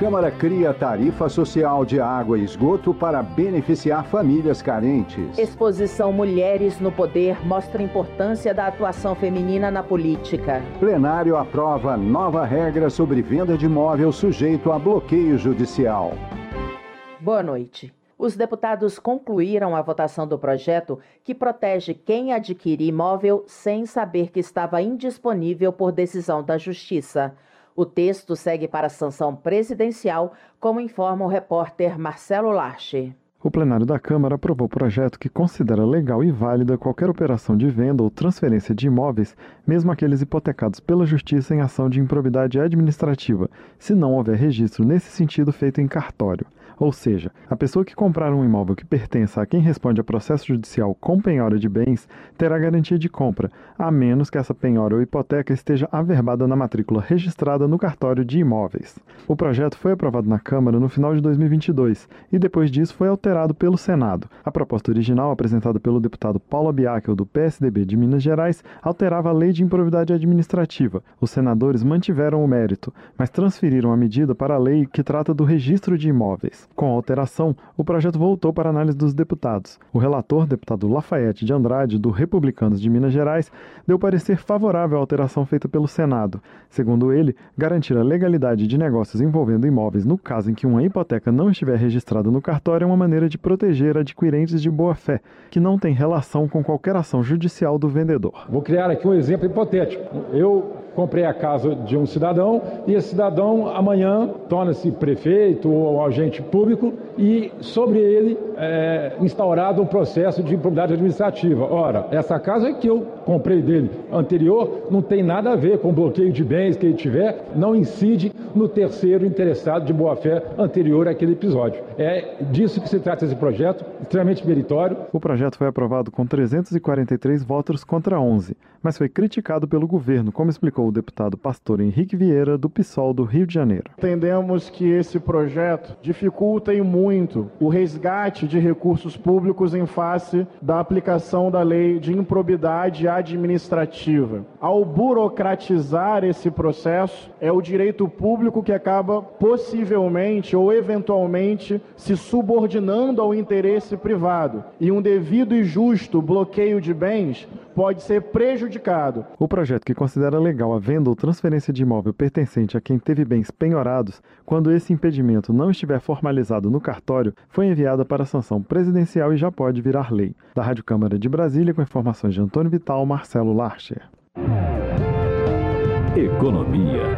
Câmara cria tarifa social de água e esgoto para beneficiar famílias carentes. Exposição Mulheres no Poder mostra a importância da atuação feminina na política. Plenário aprova nova regra sobre venda de imóvel sujeito a bloqueio judicial. Boa noite. Os deputados concluíram a votação do projeto que protege quem adquire imóvel sem saber que estava indisponível por decisão da Justiça. O texto segue para a sanção presidencial, como informa o repórter Marcelo Larche. O plenário da Câmara aprovou o projeto que considera legal e válida qualquer operação de venda ou transferência de imóveis, mesmo aqueles hipotecados pela Justiça em ação de improbidade administrativa, se não houver registro nesse sentido feito em cartório. Ou seja, a pessoa que comprar um imóvel que pertença a quem responde a processo judicial com penhora de bens terá garantia de compra, a menos que essa penhora ou hipoteca esteja averbada na matrícula registrada no cartório de imóveis. O projeto foi aprovado na Câmara no final de 2022 e depois disso foi alterado pelo Senado. A proposta original, apresentada pelo deputado Paulo Biakel do PSDB de Minas Gerais, alterava a lei de improvidade administrativa. Os senadores mantiveram o mérito, mas transferiram a medida para a lei que trata do registro de imóveis. Com a alteração, o projeto voltou para análise dos deputados. O relator, deputado Lafayette de Andrade, do Republicanos de Minas Gerais, deu parecer favorável à alteração feita pelo Senado. Segundo ele, garantir a legalidade de negócios envolvendo imóveis no caso em que uma hipoteca não estiver registrada no cartório é uma maneira de proteger adquirentes de boa-fé, que não tem relação com qualquer ação judicial do vendedor. Vou criar aqui um exemplo hipotético. Eu comprei a casa de um cidadão e esse cidadão amanhã torna-se prefeito ou agente público e sobre ele é instaurado um processo de improbidade administrativa. Ora, essa casa que eu comprei dele anterior não tem nada a ver com bloqueio de bens que ele tiver, não incide no terceiro interessado de boa-fé anterior àquele episódio. É disso que se trata esse projeto, extremamente meritório. O projeto foi aprovado com 343 votos contra 11, mas foi criticado pelo governo, como explicou o deputado pastor Henrique Vieira, do PSOL do Rio de Janeiro. Entendemos que esse projeto dificulta e muito o resgate de recursos públicos em face da aplicação da lei de improbidade administrativa. Ao burocratizar esse processo, é o direito público que acaba possivelmente ou eventualmente se subordinando ao interesse privado. E um devido e justo bloqueio de bens pode ser prejudicado. O projeto que considera legal a venda ou transferência de imóvel pertencente a quem teve bens penhorados, quando esse impedimento não estiver formalizado no cartório, foi enviada para a sanção presidencial e já pode virar lei. Da Rádio Câmara de Brasília, com informações de Antônio Vital, Marcelo Larcher. Economia.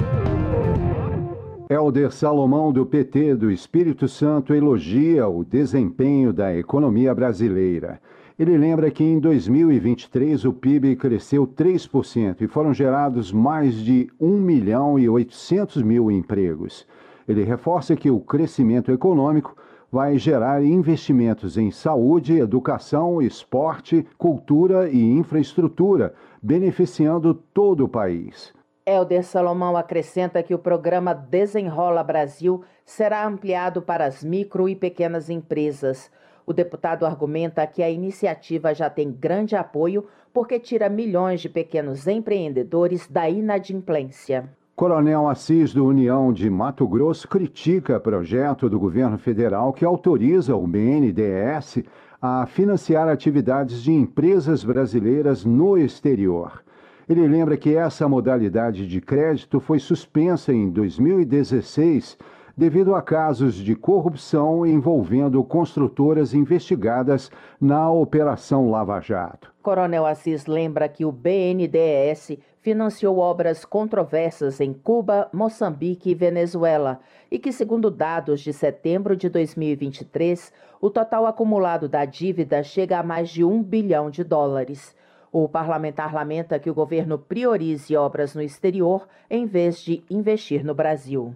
Helder Salomão, do PT do Espírito Santo, elogia o desempenho da economia brasileira. Ele lembra que em 2023 o PIB cresceu 3% e foram gerados mais de 1 milhão e 800 mil empregos. Ele reforça que o crescimento econômico vai gerar investimentos em saúde, educação, esporte, cultura e infraestrutura, beneficiando todo o país. Helder Salomão acrescenta que o programa Desenrola Brasil será ampliado para as micro e pequenas empresas. O deputado argumenta que a iniciativa já tem grande apoio porque tira milhões de pequenos empreendedores da inadimplência. Coronel Assis do União de Mato Grosso critica projeto do governo federal que autoriza o BNDES a financiar atividades de empresas brasileiras no exterior. Ele lembra que essa modalidade de crédito foi suspensa em 2016 devido a casos de corrupção envolvendo construtoras investigadas na Operação Lava Jato. Coronel Assis lembra que o BNDES financiou obras controversas em Cuba, Moçambique e Venezuela e que, segundo dados de setembro de 2023, o total acumulado da dívida chega a mais de um bilhão de dólares. O parlamentar lamenta que o governo priorize obras no exterior em vez de investir no Brasil.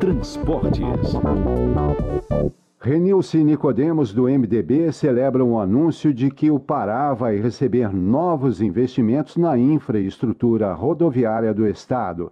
Transportes. Renilce Nicodemos, do MDB, celebra um anúncio de que o Pará vai receber novos investimentos na infraestrutura rodoviária do Estado.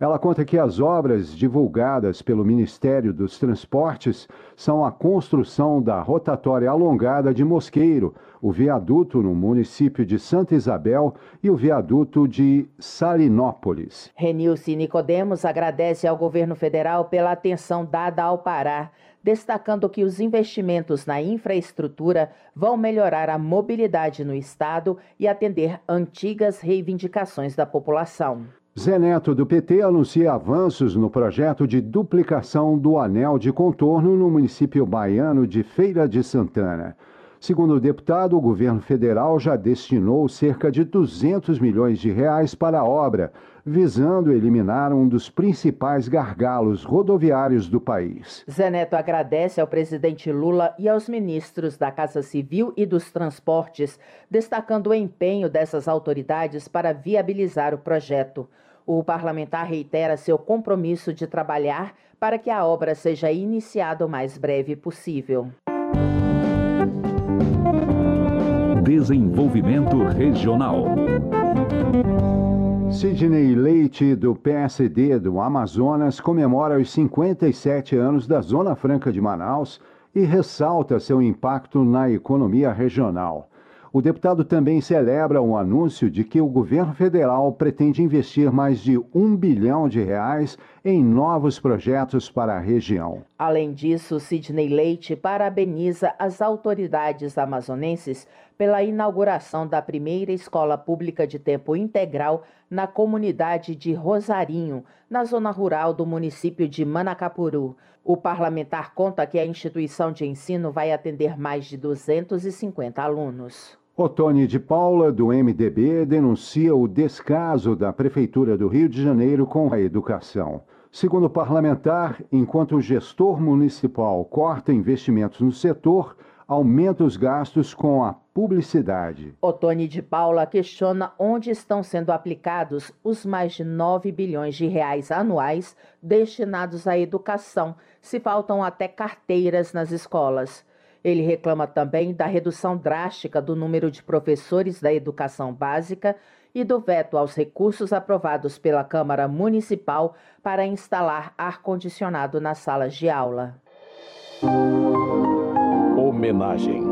Ela conta que as obras divulgadas pelo Ministério dos Transportes são a construção da rotatória alongada de Mosqueiro, o viaduto no município de Santa Isabel e o viaduto de Salinópolis. Renilce Nicodemos agradece ao governo federal pela atenção dada ao Pará, destacando que os investimentos na infraestrutura vão melhorar a mobilidade no estado e atender antigas reivindicações da população. Zé Neto, do PT, anuncia avanços no projeto de duplicação do anel de contorno no município baiano de Feira de Santana. Segundo o deputado, o governo federal já destinou cerca de 200 milhões de reais para a obra, visando eliminar um dos principais gargalos rodoviários do país. Zé Neto agradece ao presidente Lula e aos ministros da Casa Civil e dos Transportes, destacando o empenho dessas autoridades para viabilizar o projeto. O parlamentar reitera seu compromisso de trabalhar para que a obra seja iniciada o mais breve possível. Desenvolvimento Regional. Sidney Leite, do PSD do Amazonas, comemora os 57 anos da Zona Franca de Manaus e ressalta seu impacto na economia regional. O deputado também celebra o anúncio de que o governo federal pretende investir mais de um bilhão de reais em novos projetos para a região. Além disso, Sidney Leite parabeniza as autoridades amazonenses pela inauguração da primeira escola pública de tempo integral na comunidade de Rosarinho, na zona rural do município de Manacapuru. O parlamentar conta que a instituição de ensino vai atender mais de 250 alunos. Otone de Paula, do MDB, denuncia o descaso da Prefeitura do Rio de Janeiro com a educação. Segundo o parlamentar, enquanto o gestor municipal corta investimentos no setor, aumenta os gastos com a publicidade. Otone de Paula questiona onde estão sendo aplicados os mais de 9 bilhões de reais anuais destinados à educação, se faltam até carteiras nas escolas. Ele reclama também da redução drástica do número de professores da educação básica e do veto aos recursos aprovados pela Câmara Municipal para instalar ar-condicionado nas salas de aula. Homenagem.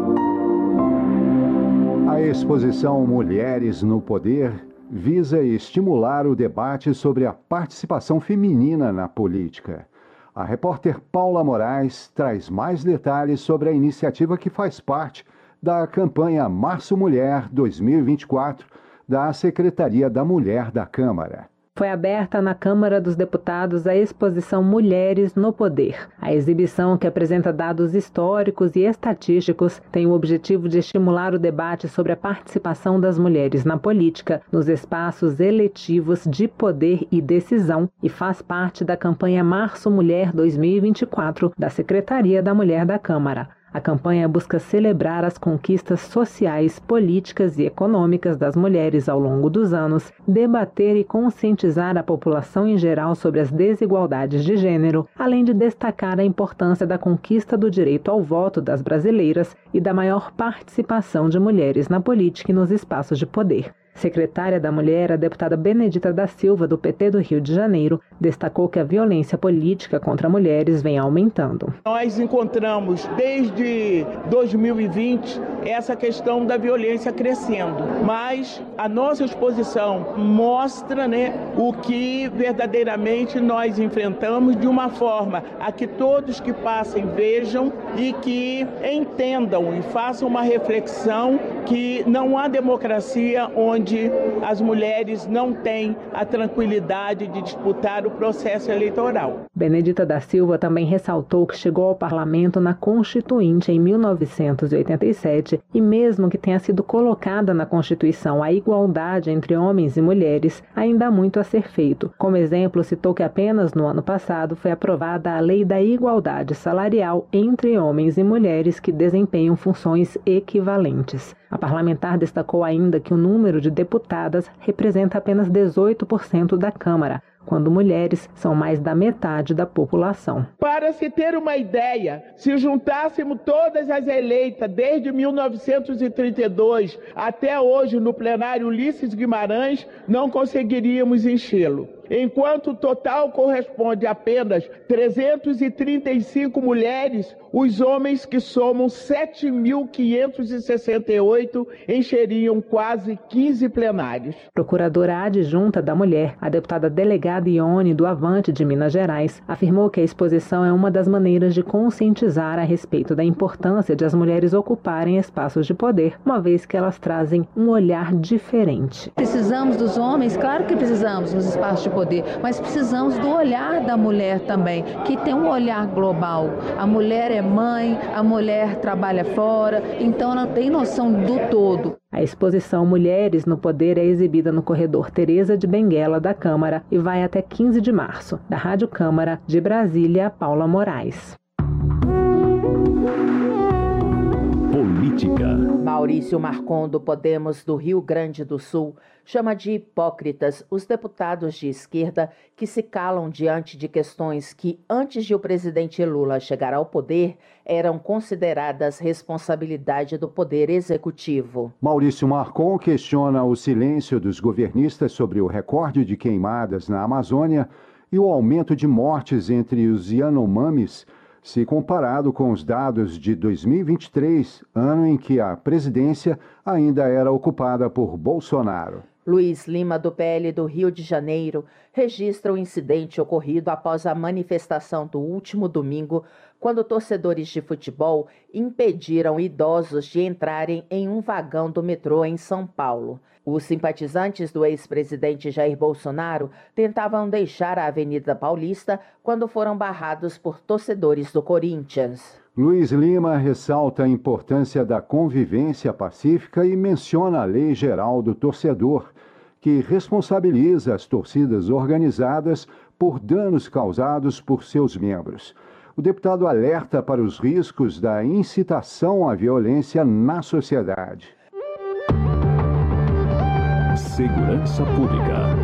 A exposição Mulheres no Poder visa estimular o debate sobre a participação feminina na política. A repórter Paula Moraes traz mais detalhes sobre a iniciativa que faz parte da campanha Março Mulher 2024 da Secretaria da Mulher da Câmara foi aberta na Câmara dos Deputados a exposição Mulheres no Poder. A exibição, que apresenta dados históricos e estatísticos, tem o objetivo de estimular o debate sobre a participação das mulheres na política, nos espaços eletivos de poder e decisão e faz parte da campanha Março Mulher 2024 da Secretaria da Mulher da Câmara. A campanha busca celebrar as conquistas sociais, políticas e econômicas das mulheres ao longo dos anos, debater e conscientizar a população em geral sobre as desigualdades de gênero, além de destacar a importância da conquista do direito ao voto das brasileiras e da maior participação de mulheres na política e nos espaços de poder. Secretária da Mulher, a deputada Benedita da Silva, do PT do Rio de Janeiro, destacou que a violência política contra mulheres vem aumentando. Nós encontramos desde 2020 essa questão da violência crescendo, mas a nossa exposição mostra né, o que verdadeiramente nós enfrentamos de uma forma a que todos que passem vejam e que entendam e façam uma reflexão que não há democracia onde as mulheres não têm a tranquilidade de disputar o processo eleitoral. Benedita da Silva também ressaltou que chegou ao parlamento na Constituinte em 1987 e, mesmo que tenha sido colocada na Constituição a igualdade entre homens e mulheres, ainda há muito a ser feito. Como exemplo, citou que apenas no ano passado foi aprovada a Lei da Igualdade Salarial entre homens e mulheres que desempenham funções equivalentes. A parlamentar destacou ainda que o número de deputadas representa apenas 18% da Câmara, quando mulheres são mais da metade da população. Para se ter uma ideia, se juntássemos todas as eleitas desde 1932 até hoje no plenário Ulisses Guimarães, não conseguiríamos enchê-lo enquanto o total corresponde a apenas 335 mulheres, os homens que somam 7.568 encheriam quase 15 plenários. Procuradora adjunta da mulher, a deputada delegada Ione do Avante de Minas Gerais, afirmou que a exposição é uma das maneiras de conscientizar a respeito da importância de as mulheres ocuparem espaços de poder, uma vez que elas trazem um olhar diferente. Precisamos dos homens, claro que precisamos nos espaços de poder, mas precisamos do olhar da mulher também, que tem um olhar global. A mulher é mãe, a mulher trabalha fora, então ela tem noção do todo. A exposição Mulheres no Poder é exibida no corredor Teresa de Benguela da Câmara e vai até 15 de março. Da Rádio Câmara de Brasília, Paula Moraes. Política. Maurício Marcon, do Podemos do Rio Grande do Sul, chama de hipócritas os deputados de esquerda que se calam diante de questões que, antes de o presidente Lula chegar ao poder, eram consideradas responsabilidade do Poder Executivo. Maurício Marcon questiona o silêncio dos governistas sobre o recorde de queimadas na Amazônia e o aumento de mortes entre os Yanomamis se comparado com os dados de 2023, ano em que a presidência ainda era ocupada por Bolsonaro. Luiz Lima, do PL do Rio de Janeiro, registra o incidente ocorrido após a manifestação do último domingo, quando torcedores de futebol impediram idosos de entrarem em um vagão do metrô em São Paulo. Os simpatizantes do ex-presidente Jair Bolsonaro tentavam deixar a Avenida Paulista quando foram barrados por torcedores do Corinthians. Luiz Lima ressalta a importância da convivência pacífica e menciona a Lei Geral do Torcedor, que responsabiliza as torcidas organizadas por danos causados por seus membros. O deputado alerta para os riscos da incitação à violência na sociedade. Segurança Pública.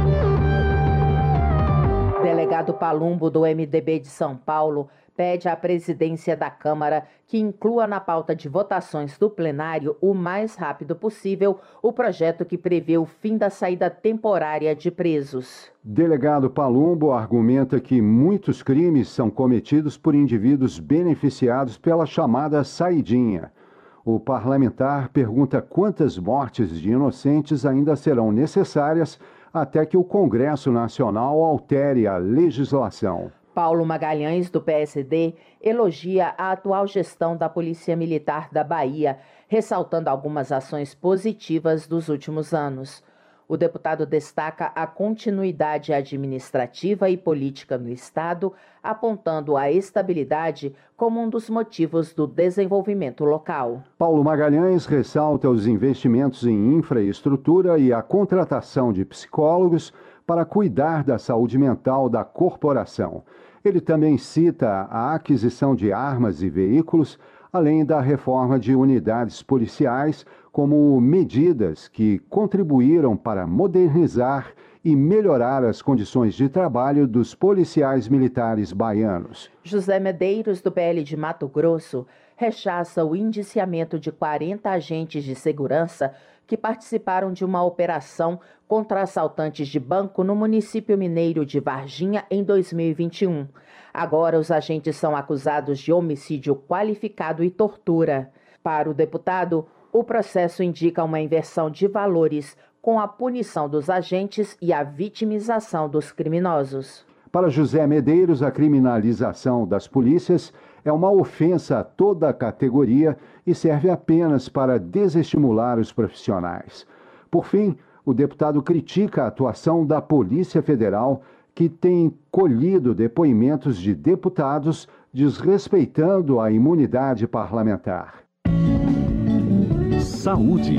Delegado Palumbo, do MDB de São Paulo, pede à presidência da Câmara que inclua na pauta de votações do plenário o mais rápido possível o projeto que prevê o fim da saída temporária de presos. Delegado Palumbo argumenta que muitos crimes são cometidos por indivíduos beneficiados pela chamada saidinha. O parlamentar pergunta quantas mortes de inocentes ainda serão necessárias até que o Congresso Nacional altere a legislação. Paulo Magalhães, do PSD, elogia a atual gestão da Polícia Militar da Bahia, ressaltando algumas ações positivas dos últimos anos. O deputado destaca a continuidade administrativa e política no Estado, apontando a estabilidade como um dos motivos do desenvolvimento local. Paulo Magalhães ressalta os investimentos em infraestrutura e a contratação de psicólogos para cuidar da saúde mental da corporação. Ele também cita a aquisição de armas e veículos, além da reforma de unidades policiais, como medidas que contribuíram para modernizar e melhorar as condições de trabalho dos policiais militares baianos. José Medeiros, do PL de Mato Grosso, rechaça o indiciamento de 40 agentes de segurança que participaram de uma operação contra assaltantes de banco no município mineiro de Varginha em 2021. Agora, os agentes são acusados de homicídio qualificado e tortura. Para o deputado, o processo indica uma inversão de valores com a punição dos agentes e a vitimização dos criminosos. Para José Medeiros, a criminalização das polícias é uma ofensa a toda a categoria e serve apenas para desestimular os profissionais. Por fim, o deputado critica a atuação da Polícia Federal, que tem colhido depoimentos de deputados desrespeitando a imunidade parlamentar. Saúde.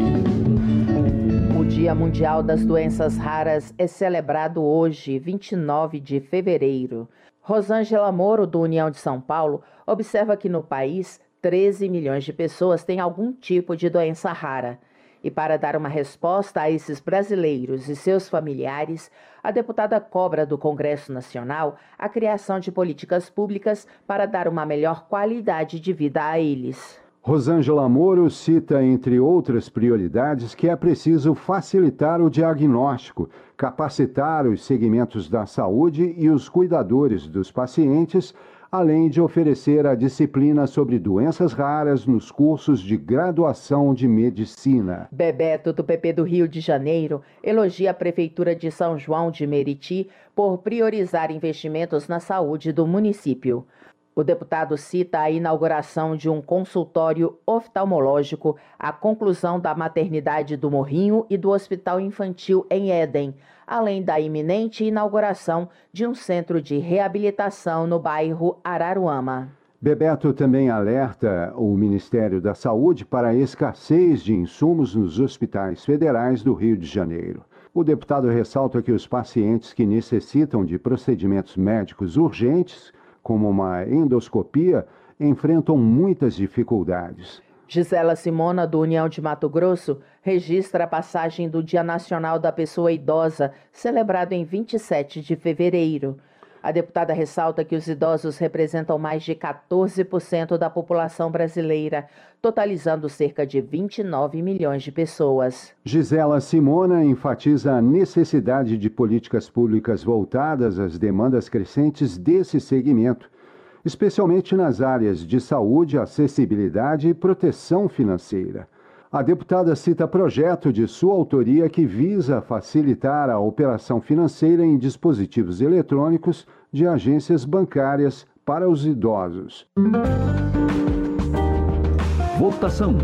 O Dia Mundial das Doenças Raras é celebrado hoje, 29 de fevereiro. Rosângela Moro, do União de São Paulo, observa que no país 13 milhões de pessoas têm algum tipo de doença rara. E para dar uma resposta a esses brasileiros e seus familiares, a deputada cobra do Congresso Nacional a criação de políticas públicas para dar uma melhor qualidade de vida a eles. Rosângela Moro cita, entre outras prioridades, que é preciso facilitar o diagnóstico, capacitar os segmentos da saúde e os cuidadores dos pacientes, além de oferecer a disciplina sobre doenças raras nos cursos de graduação de medicina. Bebeto, do PP do Rio de Janeiro, elogia a Prefeitura de São João de Meriti por priorizar investimentos na saúde do município. O deputado cita a inauguração de um consultório oftalmológico, a conclusão da maternidade do Morrinho e do Hospital Infantil em Éden, além da iminente inauguração de um centro de reabilitação no bairro Araruama. Bebeto também alerta o Ministério da Saúde para a escassez de insumos nos hospitais federais do Rio de Janeiro. O deputado ressalta que os pacientes que necessitam de procedimentos médicos urgentes como uma endoscopia, enfrentam muitas dificuldades. Gisela Simona, do União de Mato Grosso, registra a passagem do Dia Nacional da Pessoa Idosa, celebrado em 27 de fevereiro. A deputada ressalta que os idosos representam mais de 14% da população brasileira, totalizando cerca de 29 milhões de pessoas. Gisela Simona enfatiza a necessidade de políticas públicas voltadas às demandas crescentes desse segmento, especialmente nas áreas de saúde, acessibilidade e proteção financeira. A deputada cita projeto de sua autoria que visa facilitar a operação financeira em dispositivos eletrônicos de agências bancárias para os idosos. Votação.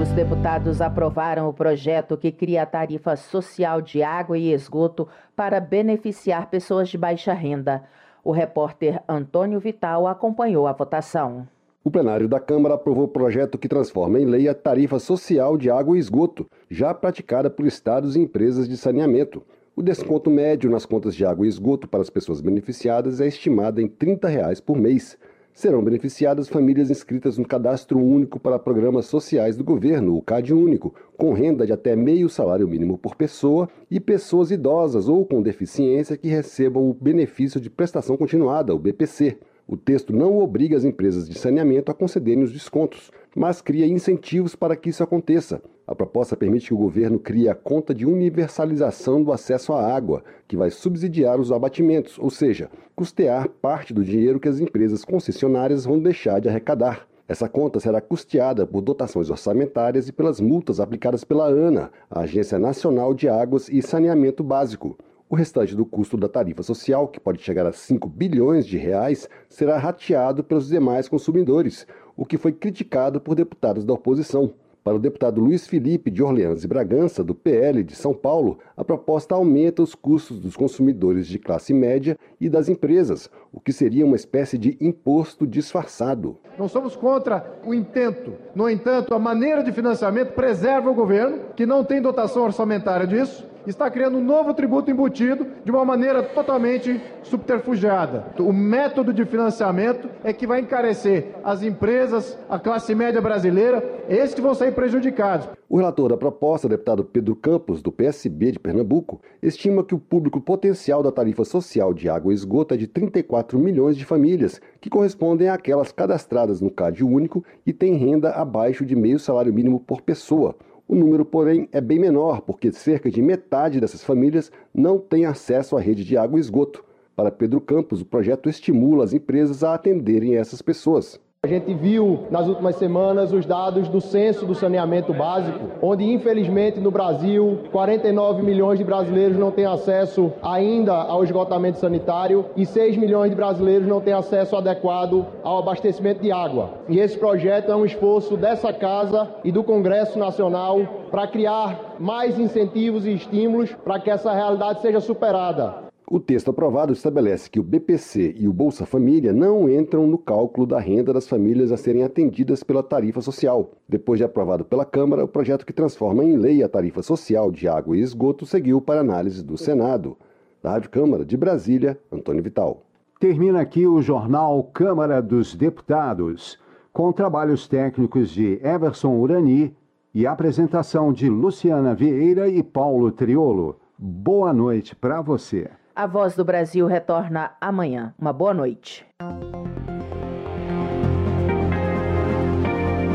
Os deputados aprovaram o projeto que cria a tarifa social de água e esgoto para beneficiar pessoas de baixa renda. O repórter Antônio Vital acompanhou a votação. O plenário da Câmara aprovou o projeto que transforma em lei a tarifa social de água e esgoto, já praticada por estados e empresas de saneamento. O desconto médio nas contas de água e esgoto para as pessoas beneficiadas é estimado em 30 reais por mês. Serão beneficiadas famílias inscritas no Cadastro Único para Programas Sociais do Governo, o CAD Único, com renda de até meio salário mínimo por pessoa e pessoas idosas ou com deficiência que recebam o benefício de prestação continuada, o BPC. O texto não obriga as empresas de saneamento a concederem os descontos, mas cria incentivos para que isso aconteça. A proposta permite que o governo crie a conta de universalização do acesso à água, que vai subsidiar os abatimentos, ou seja, custear parte do dinheiro que as empresas concessionárias vão deixar de arrecadar. Essa conta será custeada por dotações orçamentárias e pelas multas aplicadas pela ANA, a Agência Nacional de Águas e Saneamento Básico. O restante do custo da tarifa social, que pode chegar a 5 bilhões de reais, será rateado pelos demais consumidores, o que foi criticado por deputados da oposição. Para o deputado Luiz Felipe de Orleans e Bragança, do PL de São Paulo, a proposta aumenta os custos dos consumidores de classe média e das empresas, o que seria uma espécie de imposto disfarçado. Não somos contra o intento. No entanto, a maneira de financiamento preserva o governo, que não tem dotação orçamentária disso, está criando um novo tributo embutido de uma maneira totalmente subterfugiada. O método de financiamento é que vai encarecer as empresas, a classe média brasileira, esses que vão sair prejudicados. O relator da proposta, deputado Pedro Campos, do PSB de Pernambuco, estima que o público potencial da tarifa social de água e esgoto é de 34 milhões de famílias, que correspondem àquelas cadastradas no CAD único e têm renda abaixo de meio salário mínimo por pessoa. O número, porém, é bem menor, porque cerca de metade dessas famílias não tem acesso à rede de água e esgoto. Para Pedro Campos, o projeto estimula as empresas a atenderem essas pessoas. A gente viu nas últimas semanas os dados do censo do saneamento básico, onde infelizmente no Brasil 49 milhões de brasileiros não têm acesso ainda ao esgotamento sanitário e 6 milhões de brasileiros não têm acesso adequado ao abastecimento de água. E esse projeto é um esforço dessa casa e do Congresso Nacional para criar mais incentivos e estímulos para que essa realidade seja superada. O texto aprovado estabelece que o BPC e o Bolsa Família não entram no cálculo da renda das famílias a serem atendidas pela tarifa social. Depois de aprovado pela Câmara, o projeto que transforma em lei a tarifa social de água e esgoto seguiu para análise do Senado. Da Rádio Câmara de Brasília, Antônio Vital. Termina aqui o jornal Câmara dos Deputados, com trabalhos técnicos de Everson Urani e apresentação de Luciana Vieira e Paulo Triolo. Boa noite para você. A Voz do Brasil retorna amanhã. Uma boa noite.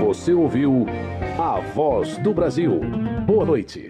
Você ouviu A Voz do Brasil. Boa noite.